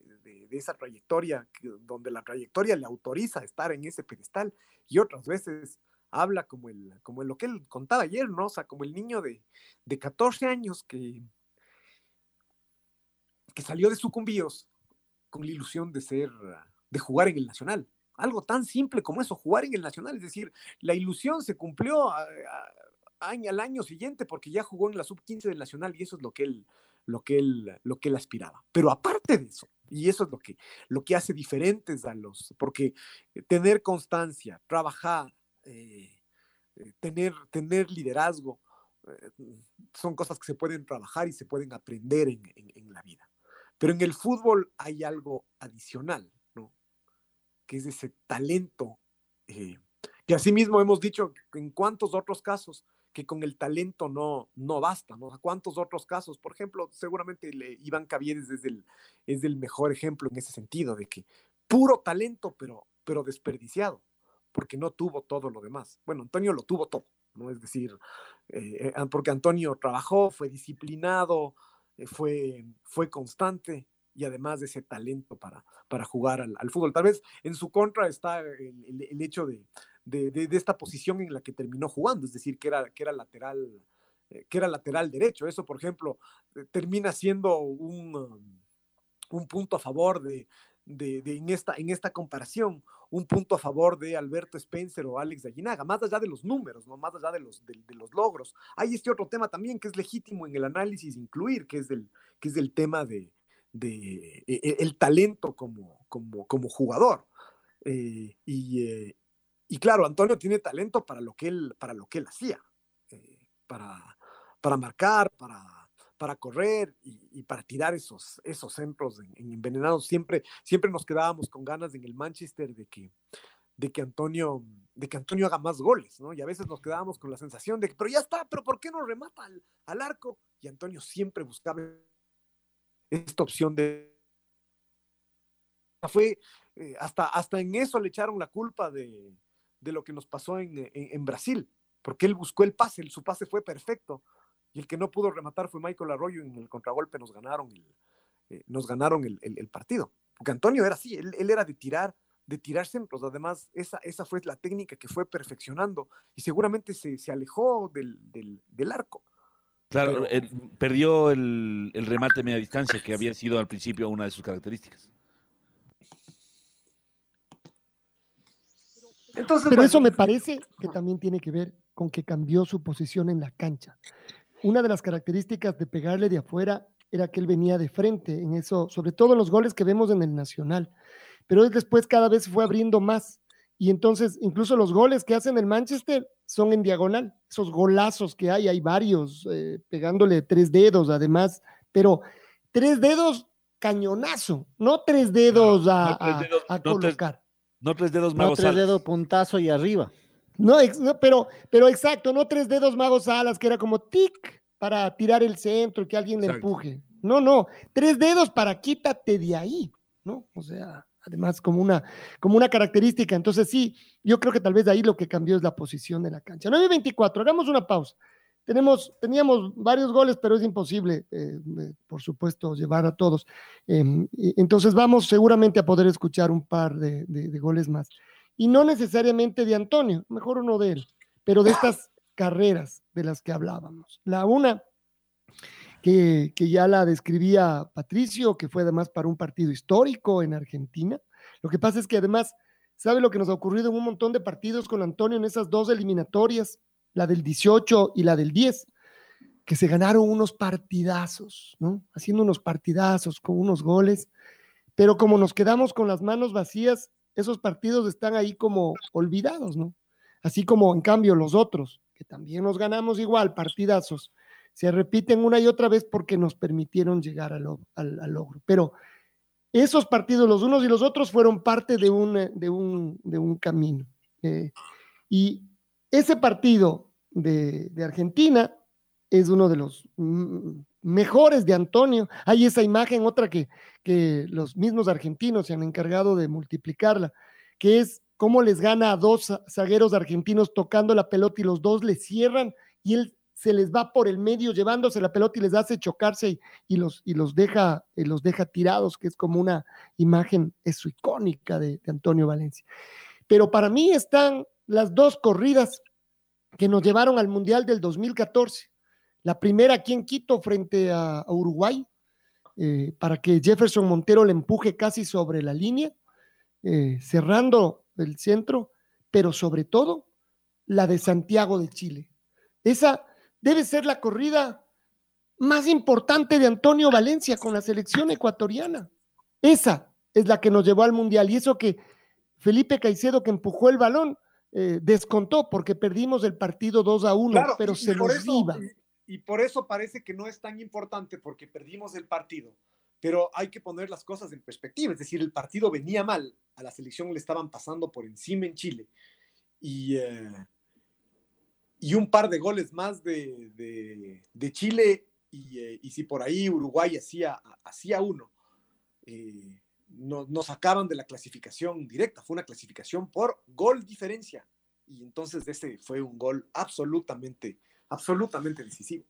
de, esa trayectoria, donde la trayectoria le autoriza a estar en ese pedestal, y otras veces habla como, el, como lo que él contaba ayer, ¿no? O sea, como el niño de, de 14 años que, que salió de sucumbíos con la ilusión de ser, de jugar en el Nacional. Algo tan simple como eso, jugar en el Nacional, es decir, la ilusión se cumplió al año siguiente porque ya jugó en la sub-15 del Nacional y eso es lo que él lo que él lo que él aspiraba. Pero aparte de eso, y eso es lo que lo que hace diferentes a los porque tener constancia, trabajar, eh, tener tener liderazgo eh, son cosas que se pueden trabajar y se pueden aprender en, en, en la vida. Pero en el fútbol hay algo adicional, ¿no? Que es ese talento eh, que asimismo hemos dicho en cuántos otros casos que con el talento no, no basta, ¿no? ¿A cuántos otros casos? Por ejemplo, seguramente le, Iván Caviedes es el, es mejor ejemplo en ese sentido, de que puro talento, pero, pero desperdiciado, porque no tuvo todo lo demás. Bueno, Antonio lo tuvo todo, ¿no? Es decir, eh, porque Antonio trabajó, fue disciplinado, eh, fue, fue constante, y además de ese talento para, para jugar al, fútbol. Tal vez en su contra está el hecho de, de, de, esta posición en la que terminó jugando, es decir, que era, que era lateral eh, que era lateral derecho. Eso, por ejemplo, eh, termina siendo un, um, un punto a favor de, de, en, esta, en esta comparación, un punto a favor de Alberto Spencer o Alex Aguinaga, más allá de los números, más allá de los, de, los logros. Hay este otro tema también que es legítimo en el análisis incluir, que es del, que es del tema de, de e, e, el talento como, como, como jugador. Eh, y, y, claro, Antonio tiene talento para lo que él, para lo que él hacía, eh, para, para marcar, para para correr y, para tirar esos, esos centros en, envenenados. Siempre, siempre nos quedábamos con ganas en el Manchester de que, de que Antonio de que Antonio haga más goles, ¿no? Y a veces nos quedábamos con la sensación de que, pero ya está, pero ¿por qué no remata al, arco? Y Antonio siempre buscaba esta opción de... Fue, eh, hasta, hasta en eso le echaron la culpa de, lo que nos pasó en, en, Brasil, porque él buscó el pase, su pase fue perfecto, y el que no pudo rematar fue Michael Arroyo y en el contragolpe nos ganaron el, eh, nos ganaron el, partido. Porque Antonio era así, él, era de tirar, de tirar centros. Además, esa, esa fue la técnica que fue perfeccionando y seguramente se, alejó del, arco. Claro, perdió el, remate media distancia, que había sido al principio una de sus características. Entonces, Pero eso me parece que también tiene que ver con que cambió su posición en la cancha una de las características de pegarle de afuera era que él venía de frente en eso, sobre todo en los goles que vemos en el Nacional. Pero después cada vez fue abriendo más. Y entonces, incluso los goles que hacen el Manchester son en diagonal. Esos golazos que hay, hay varios, eh, pegándole tres dedos además, pero tres dedos cañonazo, no tres dedos a, colocar. No tres, dedos más. No tres dedos puntazo y arriba. No, pero, pero exacto, no tres dedos magos alas, que era como tic para tirar el centro y que alguien le empuje. No, no, tres dedos para quítate de ahí, ¿no? O sea, además como una, como una característica. Entonces sí, yo creo que tal vez de ahí lo que cambió es la posición de la cancha. 9-24, hagamos una pausa. Tenemos, teníamos varios goles, pero es imposible, eh, eh, por supuesto, llevar a todos. Em, entonces vamos seguramente a poder escuchar un par de goles más y no necesariamente de Antonio, mejor uno de él, pero de estas carreras de las que hablábamos. La una, que, ya la describía Patricio, que fue además para un partido histórico en Argentina. Lo que pasa es que además, ¿sabe lo que nos ha ocurrido en un montón de partidos con Antonio en esas dos eliminatorias, la del 18 y la del 10? que se ganaron unos partidazos, ¿no? Haciendo unos partidazos con unos goles, pero como nos quedamos con las manos vacías, esos partidos están ahí como olvidados, ¿no? Así como en cambio los otros, que también nos ganamos igual, partidazos, se repiten una y otra vez porque nos permitieron llegar al, logro. Pero esos partidos, los unos y los otros, fueron parte de un, de un, camino. Eh, y ese partido de, Argentina es uno de los mejores de Antonio. Hay esa imagen, otra que, que los mismos argentinos se han encargado de multiplicarla, que es cómo les gana a dos zagueros argentinos tocando la pelota y los dos le cierran y él se les va por el medio llevándose la pelota y les hace chocarse y, los, y los, deja, los deja tirados, que es como una imagen, eso icónica de Antonio Valencia. Pero para mí están las dos corridas que nos llevaron al Mundial del 2014 la primera aquí en Quito frente a, Uruguay, eh, para que Jefferson Montero le empuje casi sobre la línea, eh, cerrando el centro, pero sobre todo la de Santiago de Chile. Esa debe ser la corrida más importante de Antonio Valencia con la selección ecuatoriana. Esa es la que nos llevó al Mundial y eso que Felipe Caicedo que empujó el balón eh, descontó porque perdimos el partido 2 a 1, pero se nos iba y por eso parece que no es tan importante porque perdimos el partido. Pero hay que poner las cosas en perspectiva, es decir, el partido venía mal, a la selección le estaban pasando por encima en Chile y, eh, y un par de goles más de, de, Chile eh, y, si por ahí Uruguay hacía, hacía uno, eh, nos, nos sacaban de la clasificación directa, fue una clasificación por gol diferencia y entonces ese fue un gol absolutamente absolutamente decisivo.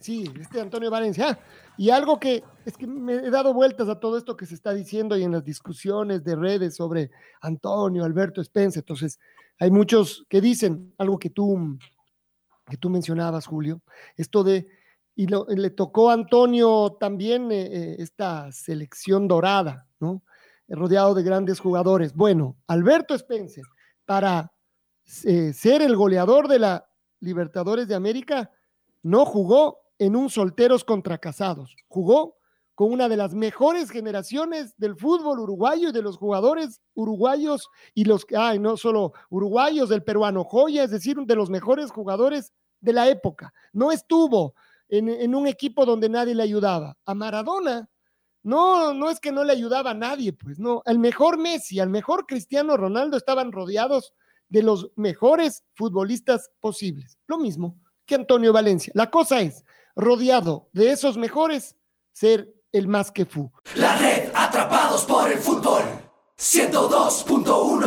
Sí, este Antonio Valencia. Y algo que es que me he dado vueltas a todo esto que se está diciendo y en las discusiones de redes sobre Antonio, Alberto Spencer. Entonces, hay muchos que dicen algo que tú, que tú mencionabas, Julio, esto de, y le tocó a Antonio también eh, eh, esta selección dorada, ¿no? rodeado de grandes jugadores. Bueno, Alberto Spencer, para eh, ser el goleador de la Libertadores de América, no jugó en un solteros contra casados, jugó con una de las mejores generaciones del fútbol uruguayo y de los jugadores uruguayos y los, ay, no solo uruguayos, del peruano Joya, es decir, de los mejores jugadores de la época. No estuvo en, en un equipo donde nadie le ayudaba. A Maradona, no, no es que no le ayudaba a nadie, pues no. El mejor Messi, al mejor Cristiano Ronaldo estaban rodeados de los mejores futbolistas posibles. Lo mismo que Antonio Valencia. La cosa es, rodeado de esos mejores, ser el más que fu. La red atrapados por el fútbol 102.1.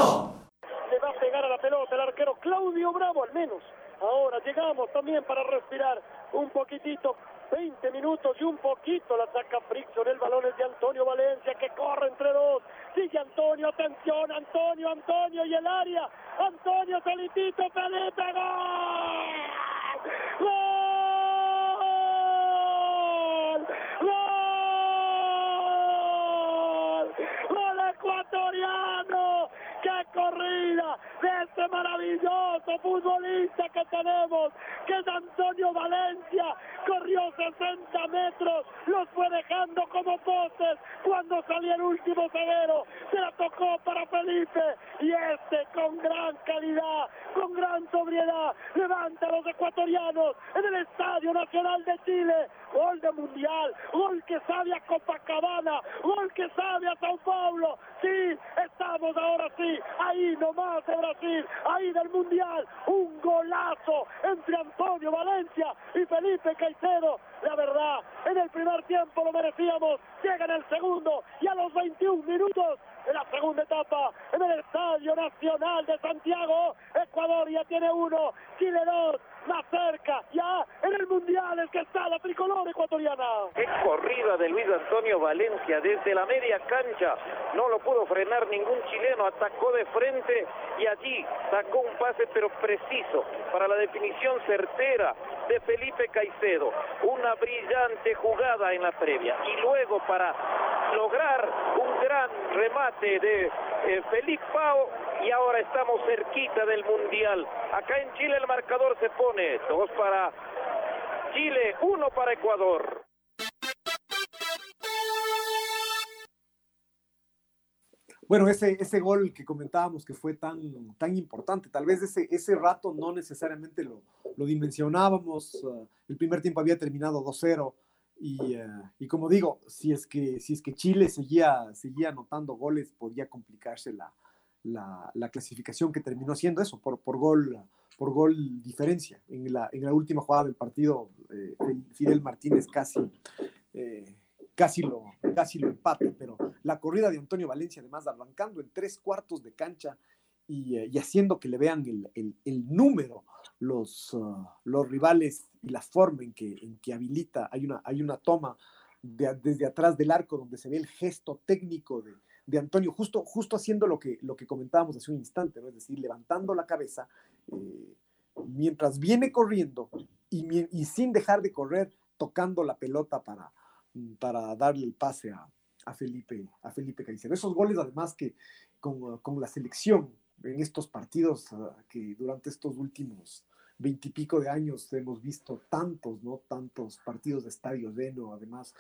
Le va a pegar a la pelota el arquero Claudio Bravo al menos. Ahora llegamos también para respirar un poquitito. 20 minutos y un poquito la saca Frickson. El balón es de Antonio Valencia que corre entre dos. Sigue Antonio, atención, Antonio, Antonio y el área. Antonio solitito, pelota, gol. ¡Gol! ¡Gol ecuatoriano! ¡Qué corrida de maravilloso futbolista que tenemos! Que es Antonio Valencia. Corrió 60 metros, los fue dejando como postes cuando salió el último zaguero. Se la tocó para Felipe y este con gran calidad, con gran sobriedad, levanta a los ecuatorianos en el Estadio Nacional de Chile. Gol de Mundial, gol que sabe a Copacabana, gol que sabe a Sao Paulo. Sí, estamos ahora sí, ahí nomás de Brasil, ahí del Mundial. Un golazo entre Antonio Valencia y Felipe Caicedo. La verdad, en el primer tiempo lo merecíamos. Llega en el segundo y a los 21 minutos en la segunda etapa en el Estadio Nacional de Santiago. Ecuador ya tiene uno, Chile dos, más cerca, ya en el Mundial es que está la tricolor ecuatoriana. Qué corrida de Luis Antonio Valencia desde la media cancha. No lo pudo frenar ningún chileno, atacó de frente y allí sacó un pase pero preciso para la definición certera de Felipe Caicedo. Una brillante jugada en la previa y luego para lograr un gran remate de eh, Felipe Pau y ahora estamos cerquita del Mundial. Acá en Chile el marcador se pone dos para Chile, uno para Ecuador. Bueno, ese, ese gol que comentábamos que fue tan, tan importante, tal vez ese, ese rato no necesariamente lo, lo dimensionábamos, uh, el primer tiempo había terminado 2-0 y, uh, y, como digo, si es que, si es que Chile seguía, seguía anotando goles, podía complicarse la, la, la clasificación que terminó siendo eso, por, por, gol, por gol diferencia. En la, en la última jugada del partido, eh, Fidel Martínez casi... Eh, casi lo, casi lo empata, pero la corrida de Antonio Valencia, además, arrancando en tres cuartos de cancha y, y haciendo que le vean el, el, número los, uh, los rivales y la forma en que, en que habilita, hay una, hay una toma de, desde atrás del arco donde se ve el gesto técnico de, de Antonio, justo, justo haciendo lo que, lo que comentábamos hace un instante, es decir, levantando la cabeza eh, mientras viene corriendo y, sin dejar de correr, tocando la pelota para, para darle el pase a, a Felipe, a Felipe Caicedo. Esos goles además que con, con la selección en estos partidos que durante estos últimos veintipico de años hemos visto tantos, ¿no? Tantos partidos de estadio lleno, además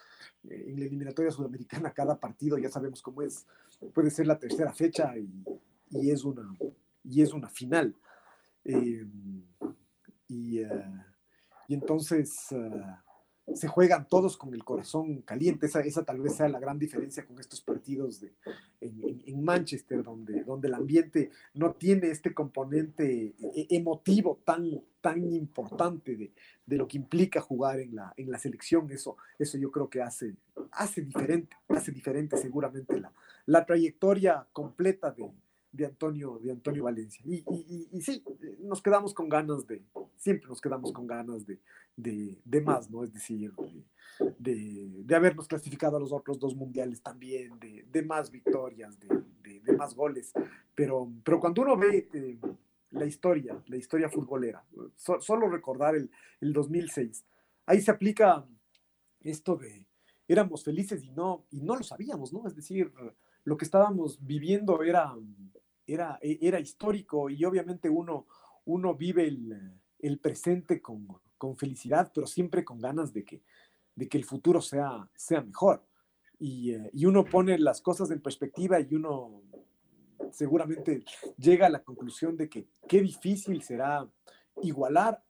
eh, en la eliminatoria sudamericana cada partido ya sabemos cómo es, puede ser la tercera fecha y, y es, una, y es una final. Eh, y, uh, y, entonces... Uh, se juegan todos con el corazón caliente. Esa, esa tal vez sea la gran diferencia con estos partidos de, en, en, en, Manchester, donde, donde el ambiente no tiene este componente e, emotivo tan, tan importante de, de, lo que implica jugar en la, en la selección. Eso, eso yo creo que hace, hace diferente, hace diferente seguramente la, la trayectoria completa de, de Antonio, de Antonio Valencia. Y, y, y, sí, nos quedamos con ganas de, siempre nos quedamos con ganas de, de, de más, ¿no? Es decir, de, de, habernos clasificado a los otros dos mundiales también, de, más victorias, de, más goles. Pero, pero cuando uno ve eh, la historia, la historia futbolera, so, solo recordar el, el 2006, ahí se aplica esto de éramos felices y no, y no lo sabíamos, ¿no? Es decir, lo que estábamos viviendo era, era, e, era histórico y obviamente uno, uno vive el, presente con, con, felicidad, pero siempre con ganas de que, de que el futuro sea, sea mejor. Y, eh, y uno pone las cosas en perspectiva y uno seguramente llega a la conclusión de que qué difícil será igualar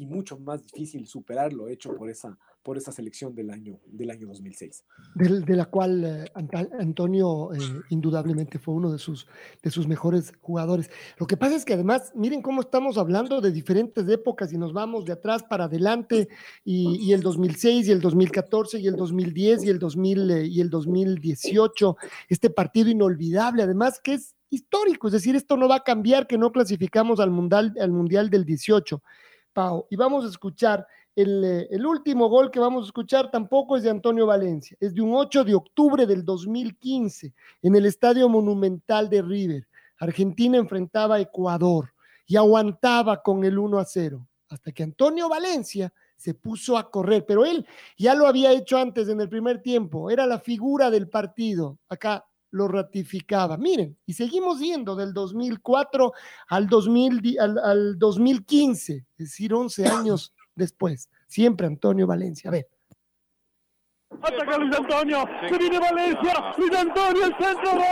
y mucho más difícil superar lo hecho por esa, por esa selección del año, del año 2006. De, la cual eh, Antonio eh, indudablemente fue uno de sus, de sus mejores jugadores. Lo que pasa es que además, miren cómo estamos hablando de diferentes épocas y nos vamos de atrás para adelante y, y el 2006 y el 2014 y el 2010 y el, 2000, eh, y el 2018, este partido inolvidable, además que es histórico, es decir, esto no va a cambiar que no clasificamos al mundial, al mundial del 18. Pau, y vamos a escuchar eh, el, último gol que vamos a escuchar tampoco es de Antonio Valencia, es de un 8 de octubre del 2015 en el Estadio Monumental de River. Argentina enfrentaba a Ecuador y aguantaba con el 1 a 0, hasta que Antonio Valencia se puso a correr, pero él ya lo había hecho antes en el primer tiempo, era la figura del partido. Acá lo ratificaba. Miren, y seguimos yendo del 2004 al, 2000, al, al 2015, es decir, 11 años después. Siempre Antonio Valencia. A ver. Ataca Luis Antonio. Se viene Valencia. Luis Antonio, el centro. ¡Gol!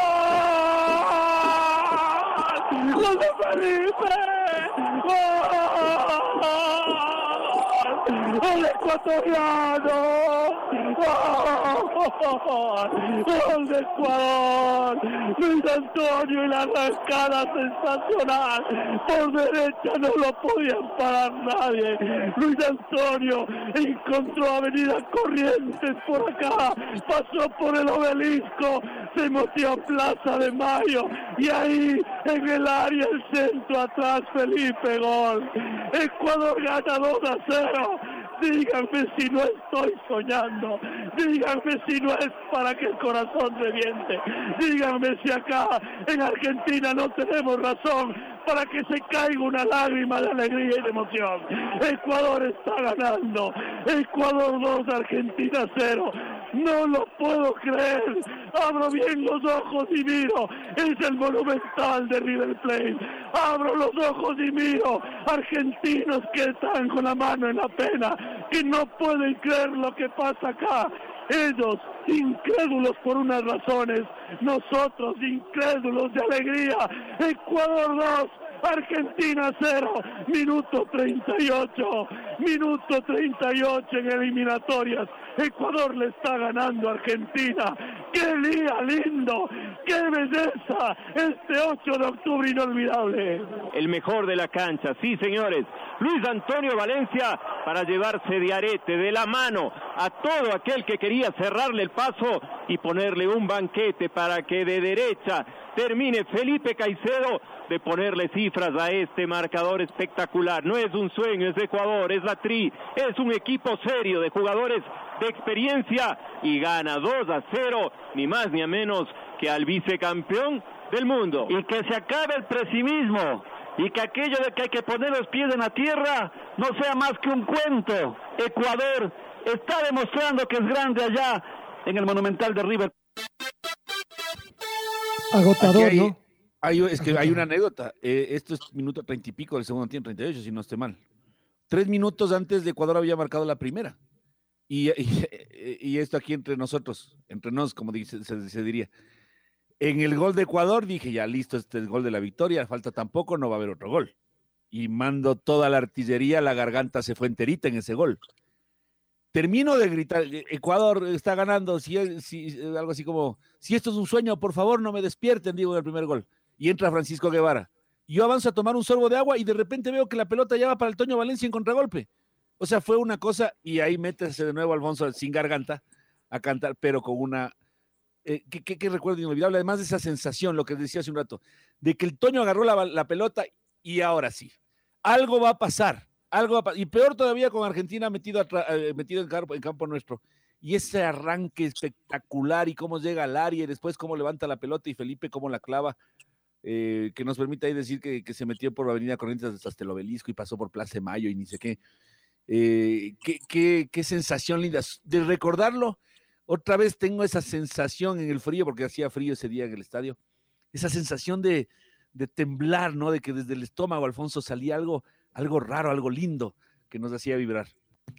¡Gol de Felipe! ¡El ecuatoriano! ¡Gol de Ecuador! Luis Antonio y la arrancada sensacional. Por derecha no lo podían parar nadie. Luis Antonio encontró Avenida Corrientes por acá. Pasó por el obelisco. Se metió a Plaza de Mayo. Y ahí en el área, el centro atrás, Felipe Gol. Ecuador gana 2 a 0. Díganme si no estoy soñando. Díganme si no es para que el corazón reviente. Díganme si acá en Argentina no tenemos razón para que se caiga una lágrima de alegría y de emoción. Ecuador está ganando. Ecuador 2, Argentina 0. No lo puedo creer. Abro bien los ojos y miro. Es el monumental de River Plate. Abro los ojos y miro. Argentinos que están con la mano en la pena. Que no pueden creer lo que pasa acá. Ellos incrédulos por unas razones. Nosotros incrédulos de alegría. Ecuador 2. Argentina 0, minuto 38, minuto 38 en eliminatorias. Ecuador le está ganando a Argentina. ¡Qué día lindo! ¡Qué belleza! Este 8 de octubre inolvidable. El mejor de la cancha, sí señores. Luis Antonio Valencia para llevarse de arete, de la mano a todo aquel que quería cerrarle el paso y ponerle un banquete para que de derecha termine Felipe Caicedo de ponerle cifras a este marcador espectacular. No es un sueño, es Ecuador, es la Tri, es un equipo serio de jugadores de experiencia y gana 2 a 0, ni más ni a menos que al vicecampeón del mundo. Y que se acabe el pesimismo y que aquello de que hay que poner los pies en la tierra no sea más que un cuento. Ecuador está demostrando que es grande allá en el Monumental de River. Agotador, ¿no? Hay, es que hay una anécdota. Eh, esto es minuto treinta y pico del segundo tiempo, 38, si no esté mal. Tres minutos antes de Ecuador había marcado la primera. Y, y, esto aquí entre nosotros, entre nos, como dice, se, diría. En el gol de Ecuador dije, ya listo, este es el gol de la victoria, falta tampoco, no va a haber otro gol. Y mando toda la artillería, la garganta se fue enterita en ese gol. Termino de gritar, e, Ecuador está ganando, si, si, algo así como, si esto es un sueño, por favor no me despierten, digo en el primer gol y entra Francisco Guevara. Yo avanzo a tomar un sorbo de agua y de repente veo que la pelota ya va para el Toño Valencia en contragolpe. O sea, fue una cosa y ahí métese de nuevo Alfonso sin garganta a cantar, pero con una... Eh, ¿qué, recuerdo inolvidable? Además de esa sensación, lo que decía hace un rato, de que el Toño agarró la, pelota y ahora sí. Algo va a pasar, algo va a Y peor todavía con Argentina metido, eh, metido en, campo, en campo nuestro. Y ese arranque espectacular y cómo llega al área y después cómo levanta la pelota y Felipe cómo la clava eh, que nos permite ahí decir que, se metió por Avenida Corrientes hasta el obelisco y pasó por Plaza de Mayo y ni sé qué. Eh, qué, sensación linda de recordarlo otra vez tengo esa sensación en el frío, porque hacía frío ese día en el estadio, esa sensación de, de temblar, ¿no? De que desde el estómago, Alfonso, salía algo, algo raro, algo lindo que nos hacía vibrar.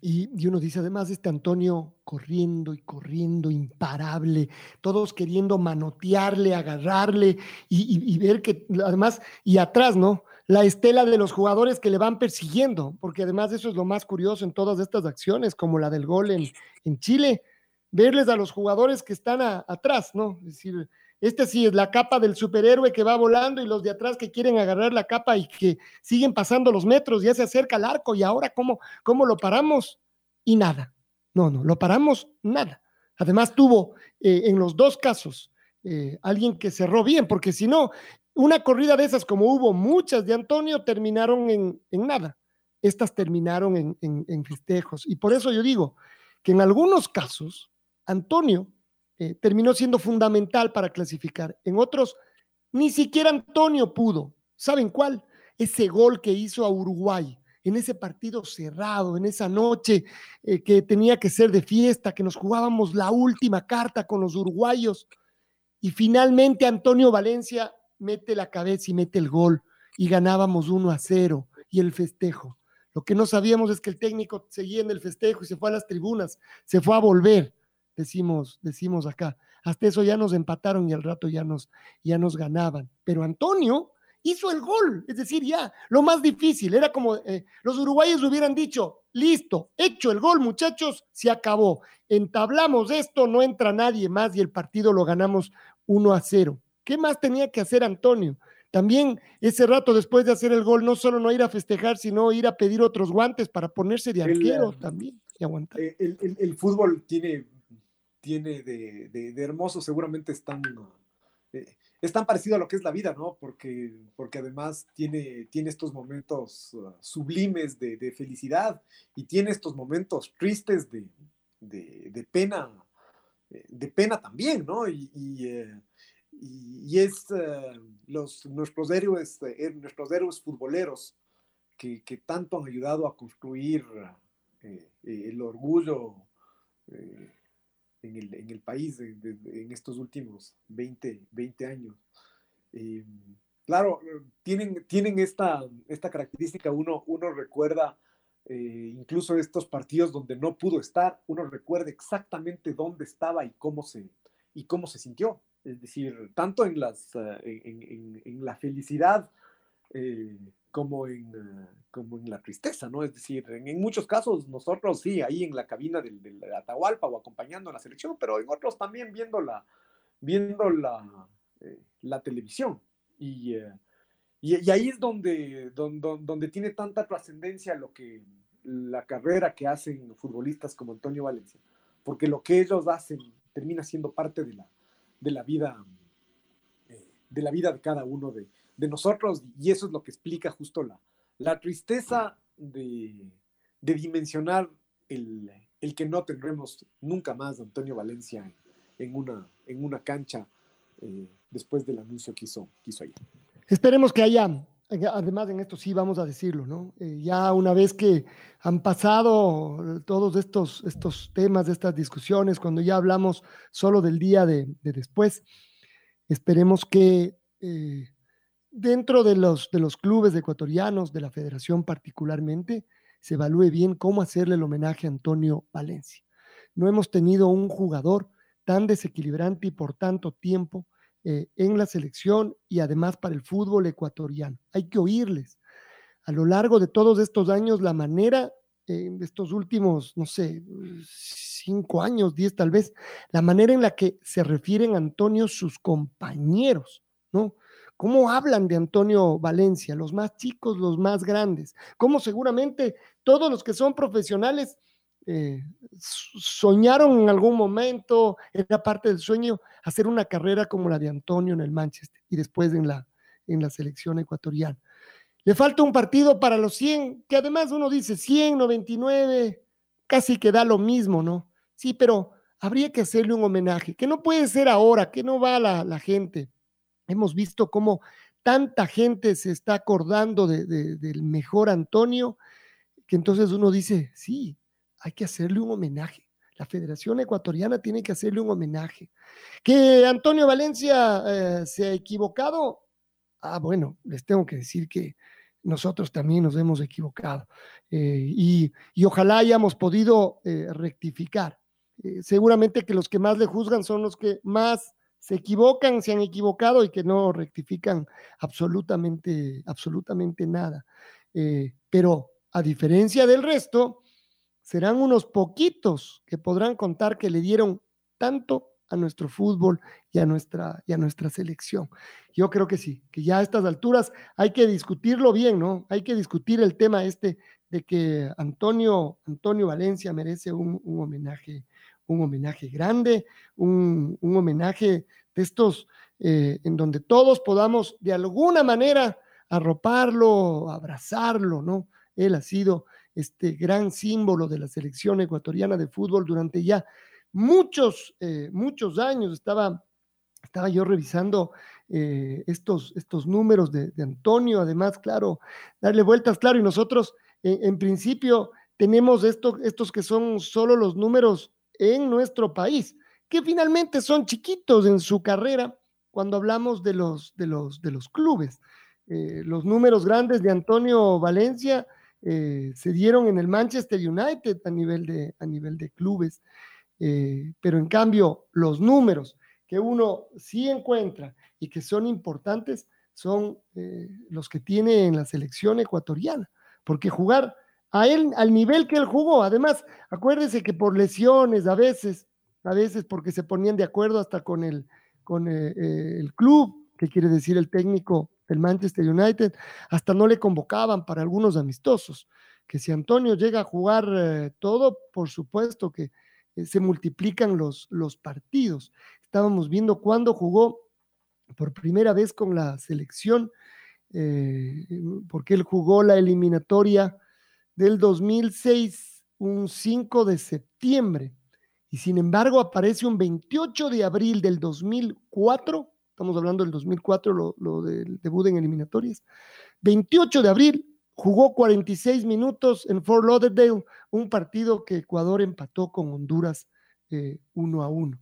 Y, uno dice, además, este Antonio corriendo y corriendo, imparable, todos queriendo manotearle, agarrarle y, ver que, además, y atrás, ¿no? La estela de los jugadores que le van persiguiendo, porque además eso es lo más curioso en todas estas acciones, como la del gol en, en Chile, verles a los jugadores que están atrás, ¿no? Es decir, este sí es la capa del superhéroe que va volando y los de atrás que quieren agarrar la capa y que siguen pasando los metros, ya se acerca el arco y ahora cómo, cómo lo paramos y nada. No, no, lo paramos nada. Además tuvo eh, en los dos casos eh, alguien que cerró bien, porque si no, una corrida de esas como hubo muchas de Antonio terminaron en, en nada. Estas terminaron en, en, festejos. Y por eso yo digo que en algunos casos, Antonio eh, terminó siendo fundamental para clasificar. En otros, ni siquiera Antonio pudo. ¿Saben cuál? Ese gol que hizo a Uruguay en ese partido cerrado, en esa noche eh, que tenía que ser de fiesta, que nos jugábamos la última carta con los uruguayos. Y finalmente Antonio Valencia mete la cabeza y mete el gol y ganábamos 1 a 0 y el festejo. Lo que no sabíamos es que el técnico seguía en el festejo y se fue a las tribunas, se fue a volver decimos, decimos acá. Hasta eso ya nos empataron y al rato ya nos, ya nos ganaban. Pero Antonio hizo el gol, es decir, ya lo más difícil, era como eh, los uruguayos hubieran dicho, listo, hecho el gol muchachos, se acabó, entablamos esto, no entra nadie más y el partido lo ganamos 1 a 0. ¿Qué más tenía que hacer Antonio? También ese rato después de hacer el gol, no solo no ir a festejar, sino ir a pedir otros guantes para ponerse de arquero el, también y aguantar. El, el, el, fútbol tiene tiene de, de, de hermoso, seguramente es tan, eh, es tan parecido a lo que es la vida, ¿no? Porque, porque además tiene, tiene estos momentos uh, sublimes de, de, felicidad y tiene estos momentos tristes de, de pena, eh, de pena también, ¿no? Y, y, eh, y es uh, los, nuestros, héroes, eh, nuestros héroes futboleros que, que, tanto han ayudado a construir eh, el orgullo en el, en el país de, en estos últimos 20, 20 años. Eh, claro, tienen, tienen esta, esta característica, uno, uno recuerda eh, incluso estos partidos donde no pudo estar, uno recuerda exactamente dónde estaba y cómo se, y cómo se sintió. Es decir, tanto en, las, uh, en, en, la felicidad eh, como en, uh, como en la tristeza, ¿no? Es decir, en, muchos casos nosotros sí, ahí en la cabina del, del, Atahualpa o acompañando a la selección, pero en otros también viendo la, viendo la, eh, la televisión. Y, eh, y, y, ahí es donde, donde, donde tiene tanta trascendencia lo que la carrera que hacen futbolistas como Antonio Valencia, porque lo que ellos hacen termina siendo parte de la, de la vida eh, de la vida de cada uno de, nosotros y eso es lo que explica justo la, la tristeza de, de dimensionar el, el, que no tendremos nunca más Antonio Valencia en, en, una, en una cancha eh, después del anuncio que hizo, que hizo ayer. Esperemos que haya, además en esto sí vamos a decirlo, ¿no? Eh, ya una vez que han pasado todos estos, estos temas, estas discusiones, cuando ya hablamos solo del día de, de después, esperemos que eh, dentro de los, de los clubes ecuatorianos, de la federación particularmente, se evalúe bien cómo hacerle el homenaje a Antonio Valencia. No hemos tenido un jugador tan desequilibrante y por tanto tiempo eh, en la selección y además para el fútbol ecuatoriano. Hay que oírles. A lo largo de todos estos años, la manera, eh, estos últimos, no sé, cinco años, diez tal vez, la manera en la que se refieren a Antonio sus compañeros, ¿no? cómo hablan de Antonio Valencia, los más chicos, los más grandes, cómo seguramente todos los que son profesionales eh, soñaron en algún momento, era parte del sueño, hacer una carrera como la de Antonio en el Manchester y después en la, en la selección ecuatoriana. Le falta un partido para los 100, que además uno dice 100, 99, casi que da lo mismo, ¿no? Sí, pero habría que hacerle un homenaje, que no puede ser ahora, que no va la, la gente Hemos visto cómo tanta gente se está acordando de, de, del mejor Antonio, que entonces uno dice, sí, hay que hacerle un homenaje. La Federación Ecuatoriana tiene que hacerle un homenaje. Que Antonio Valencia eh, se ha equivocado. Ah, bueno, les tengo que decir que nosotros también nos hemos equivocado. Eh, y, y, ojalá hayamos podido eh, rectificar. Seguramente que los que más le juzgan son los que más se equivocan, se han equivocado y que no rectifican absolutamente, absolutamente nada. pero a diferencia del resto, serán unos poquitos que podrán contar que le dieron tanto a nuestro fútbol y a nuestra, y a nuestra selección. Yo creo que sí, que ya a estas alturas hay que discutirlo bien, ¿no? Hay que discutir el tema este de que Antonio, Antonio Valencia merece un, un homenaje, un homenaje grande, un, un homenaje de estos eh, en donde todos podamos de alguna manera arroparlo, abrazarlo, ¿no? Él ha sido este gran símbolo de la selección ecuatoriana de fútbol durante ya muchos, eh, muchos años. Estaba, estaba yo revisando eh, estos, estos números de, Antonio, además, claro, darle vueltas, claro, y nosotros en, principio tenemos estos que son solo los números en nuestro país, que finalmente son chiquitos en su carrera cuando hablamos de los, de los, de los clubes. Eh, los números grandes de Antonio Valencia eh, se dieron en el Manchester United a nivel de, a nivel de clubes, eh, pero en cambio los números que uno sí encuentra y que son importantes son eh, los que tiene en la selección ecuatoriana, porque jugar a él, al nivel que él jugó, además, acuérdese que por lesiones a veces, a veces porque se ponían de acuerdo hasta con el, con el club, que quiere decir el técnico el Manchester United, hasta no le convocaban para algunos amistosos. Que si Antonio llega a jugar eh, todo, por supuesto que eh, se multiplican los, los partidos. Estábamos viendo cuándo jugó por primera vez con la selección, eh, porque él jugó la eliminatoria del 2006, un 5 de septiembre, y sin embargo aparece un 28 de abril del 2004 estamos hablando del 2004, lo, lo del debut en eliminatorias. 28 de abril, jugó 46 minutos en Fort Lauderdale, un partido que Ecuador empató con Honduras eh, a uno.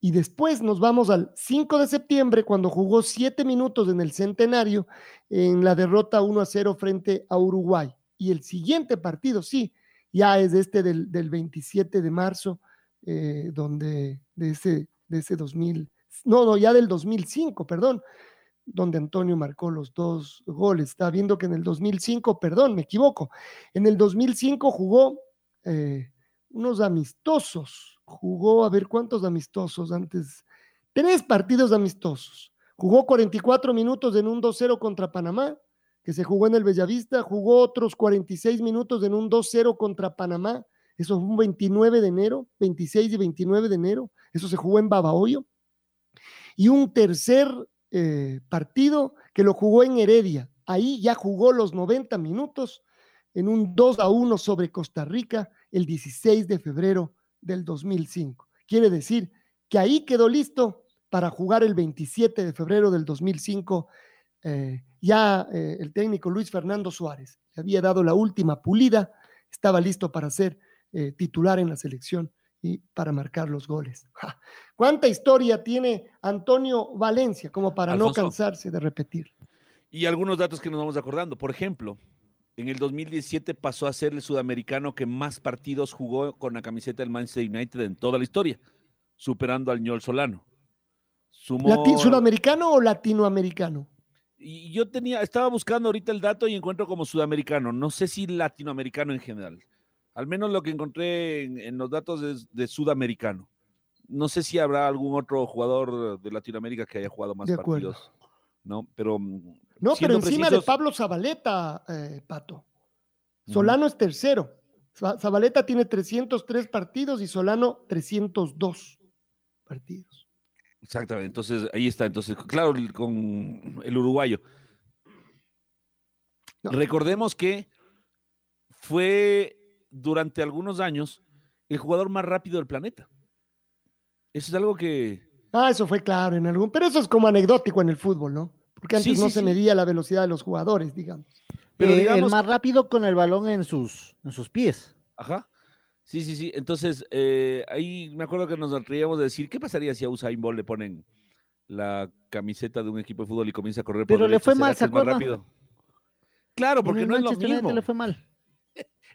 Y después nos vamos al 5 de septiembre, cuando jugó 7 minutos en el centenario, en la derrota 1 a 0 frente a Uruguay. Y el siguiente partido, sí, ya es este del, del 27 de marzo, eh, donde de ese, de ese 2000 no, no, ya del 2005, perdón, donde Antonio marcó los dos goles. Está viendo que en el 2005, perdón, me equivoco, en el 2005 jugó eh, unos amistosos, jugó, a ver cuántos amistosos antes, tres partidos amistosos. Jugó 44 minutos en un 2-0 contra Panamá, que se jugó en el Bellavista, jugó otros 46 minutos en un 2-0 contra Panamá, eso fue un 29 de enero, 26 y 29 de enero, eso se jugó en Babahoyo y un tercer eh, partido que lo jugó en Heredia. Ahí ya jugó los 90 minutos en un 2 a 1 sobre Costa Rica el 16 de febrero del 2005. Quiere decir que ahí quedó listo para jugar el 27 de febrero del 2005. Eh, ya eh, el técnico Luis Fernando Suárez había dado la última pulida, estaba listo para ser titular en la selección y para marcar los goles. ¿Cuánta historia tiene Antonio Valencia como para no cansarse de repetir? Y algunos datos que nos vamos acordando. Por ejemplo, en el 2017 pasó a ser el sudamericano que más partidos jugó con la camiseta del Manchester United en toda la historia, superando al ñol Solano. ¿Sudamericano o latinoamericano? Y yo tenía, estaba buscando ahorita el dato y encuentro como sudamericano, no sé si latinoamericano en general. Al menos lo que encontré en, los datos es de sudamericano. No sé si habrá algún otro jugador de Latinoamérica que haya jugado más partidos. No, pero. Mm, no, pero encima de Pablo Zabaleta, eh, Pato. Solano es tercero. Zabaleta tiene 303 partidos y Solano 302 partidos. Exactamente, entonces ahí está. Entonces, claro, con el uruguayo. Recordemos que fue durante algunos años el jugador más rápido del planeta. Eso es algo que... Ah, eso fue claro en algún... Pero eso es como anecdótico en el fútbol, ¿no? Porque antes no se medía la velocidad de los jugadores, digamos. Pero eh, el más rápido con el balón en sus, en sus pies. Ajá. Sí, sí, sí. Entonces, eh, ahí me acuerdo que nos atrevíamos de decir, ¿qué pasaría si a Usain Bolt le ponen la camiseta de un equipo de fútbol y comienza a correr por Pero le derecha? fue ¿Será mal, ¿se acuerda? rápido? Claro, porque no es lo mismo. le fue mal.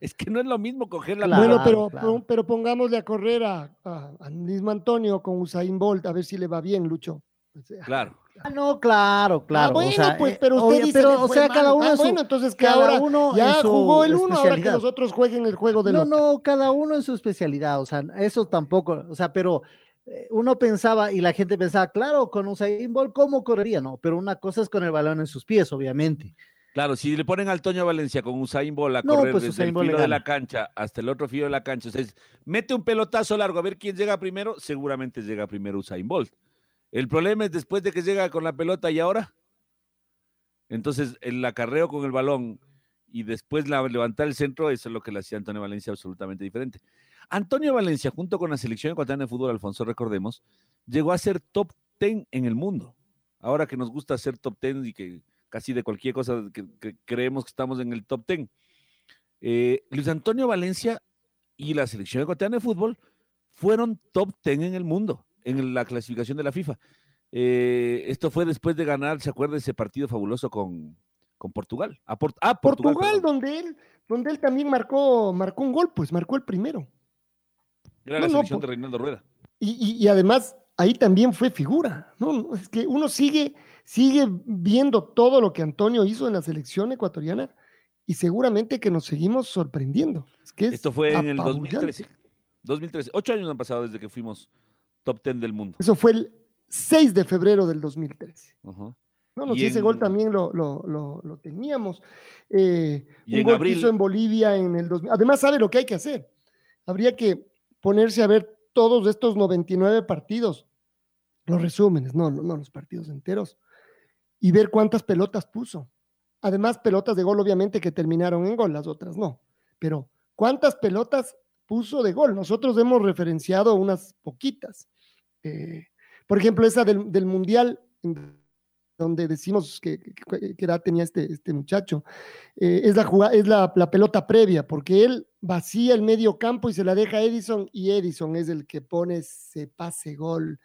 Es que no es lo mismo coger la Claro, bueno, pero, claro. pero, pongámosle a correr a, a, a mismo Antonio con Usain Bolt, a ver si le va bien, Lucho. O sea, Claro. Ah, no, claro, claro. ah, bueno, o sea, pues, eh, pero usted obvio, dice pero, que o sea, mal. cada uno Ah, su, bueno, entonces que cada ahora uno ya jugó el uno, ahora que los otros jueguen el juego del No, otro. no, cada uno en su especialidad, o sea, eso tampoco, o sea, pero eh, uno pensaba y la gente pensaba, claro, con Usain Bolt, ¿cómo correría? No, pero una cosa es con el balón en sus pies, obviamente. Claro, si le ponen al Toño Valencia con Usain Bolt a No, correr pues desde Usain el filo de la cancha hasta el otro filo de la cancha, o sea, es, mete un pelotazo largo a ver quién llega primero, seguramente llega primero Usain Bolt. El problema es después de que llega con la pelota y ahora. Entonces, el acarreo con el balón y después la, levantar el centro, eso es lo que le hacía Antonio Valencia absolutamente diferente. Antonio Valencia, junto con la selección ecuatoriana de fútbol, Alfonso, recordemos, llegó a ser top 10 en el mundo. Ahora que nos gusta ser top 10 y que casi de cualquier cosa que, que creemos que estamos en el top 10. Eh, Luis Antonio Valencia y la selección ecuatoriana de fútbol fueron top 10 en el mundo, en la clasificación de la FIFA. Eh, esto fue después de ganar, ¿se acuerda ese partido fabuloso con, con Portugal? A Port- ah, Portugal. Donde él, donde él también marcó, marcó un gol, pues marcó el primero. Era No, la selección por- de Reinaldo Rueda. Y, y- y además ahí también fue figura, ¿no? No, Es que uno sigue, sigue viendo todo lo que Antonio hizo en la selección ecuatoriana y seguramente que nos seguimos sorprendiendo. Es que es Esto fue en el apabullante. 2013. 2013. Ocho años han pasado desde que fuimos top 10 del mundo. Eso fue el 6 de febrero del 2013. Ajá. No, no, si ese en- gol también lo, lo, lo- lo teníamos. Eh, Y un en gol que abril- hizo en Bolivia en el 2000. Además, sabe lo que hay que hacer. Habría que ponerse a ver todos estos 99 partidos, los resúmenes, no, no, los partidos enteros, y ver cuántas pelotas puso. Además, pelotas de gol, obviamente, que terminaron en gol, las otras no. Pero, ¿cuántas pelotas puso de gol? Nosotros hemos referenciado unas poquitas. Eh, por ejemplo, esa del, del Mundial, donde decimos que, que- qué edad tenía este, este muchacho, eh, es, la, es la, la pelota previa, porque él vacía el medio campo y se la deja a Edison, y Edison es el que pone ese pase gol,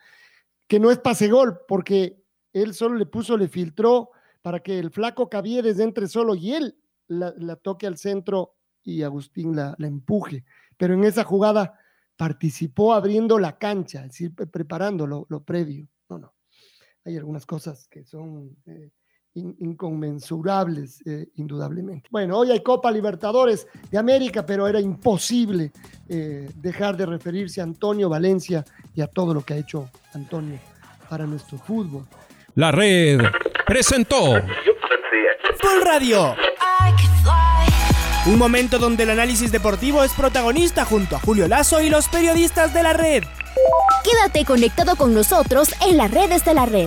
que no es pase gol, porque él solo le puso, le filtró para que el flaco Caviedes entre solo y él la, toque al centro y Agustín la, empuje. Pero en esa jugada participó abriendo la cancha, es decir, pre- preparando lo, lo previo. No, no. Hay algunas cosas que son eh, in- inconmensurables, eh, indudablemente. Bueno, hoy hay Copa Libertadores de América, pero era imposible eh, dejar de referirse a Antonio Valencia y a todo lo que ha hecho Antonio para nuestro fútbol. La red presentó Full Radio. Un momento donde el análisis deportivo es protagonista junto a Julio Lazo y los periodistas de la red. Quédate conectado con nosotros en las redes de la red.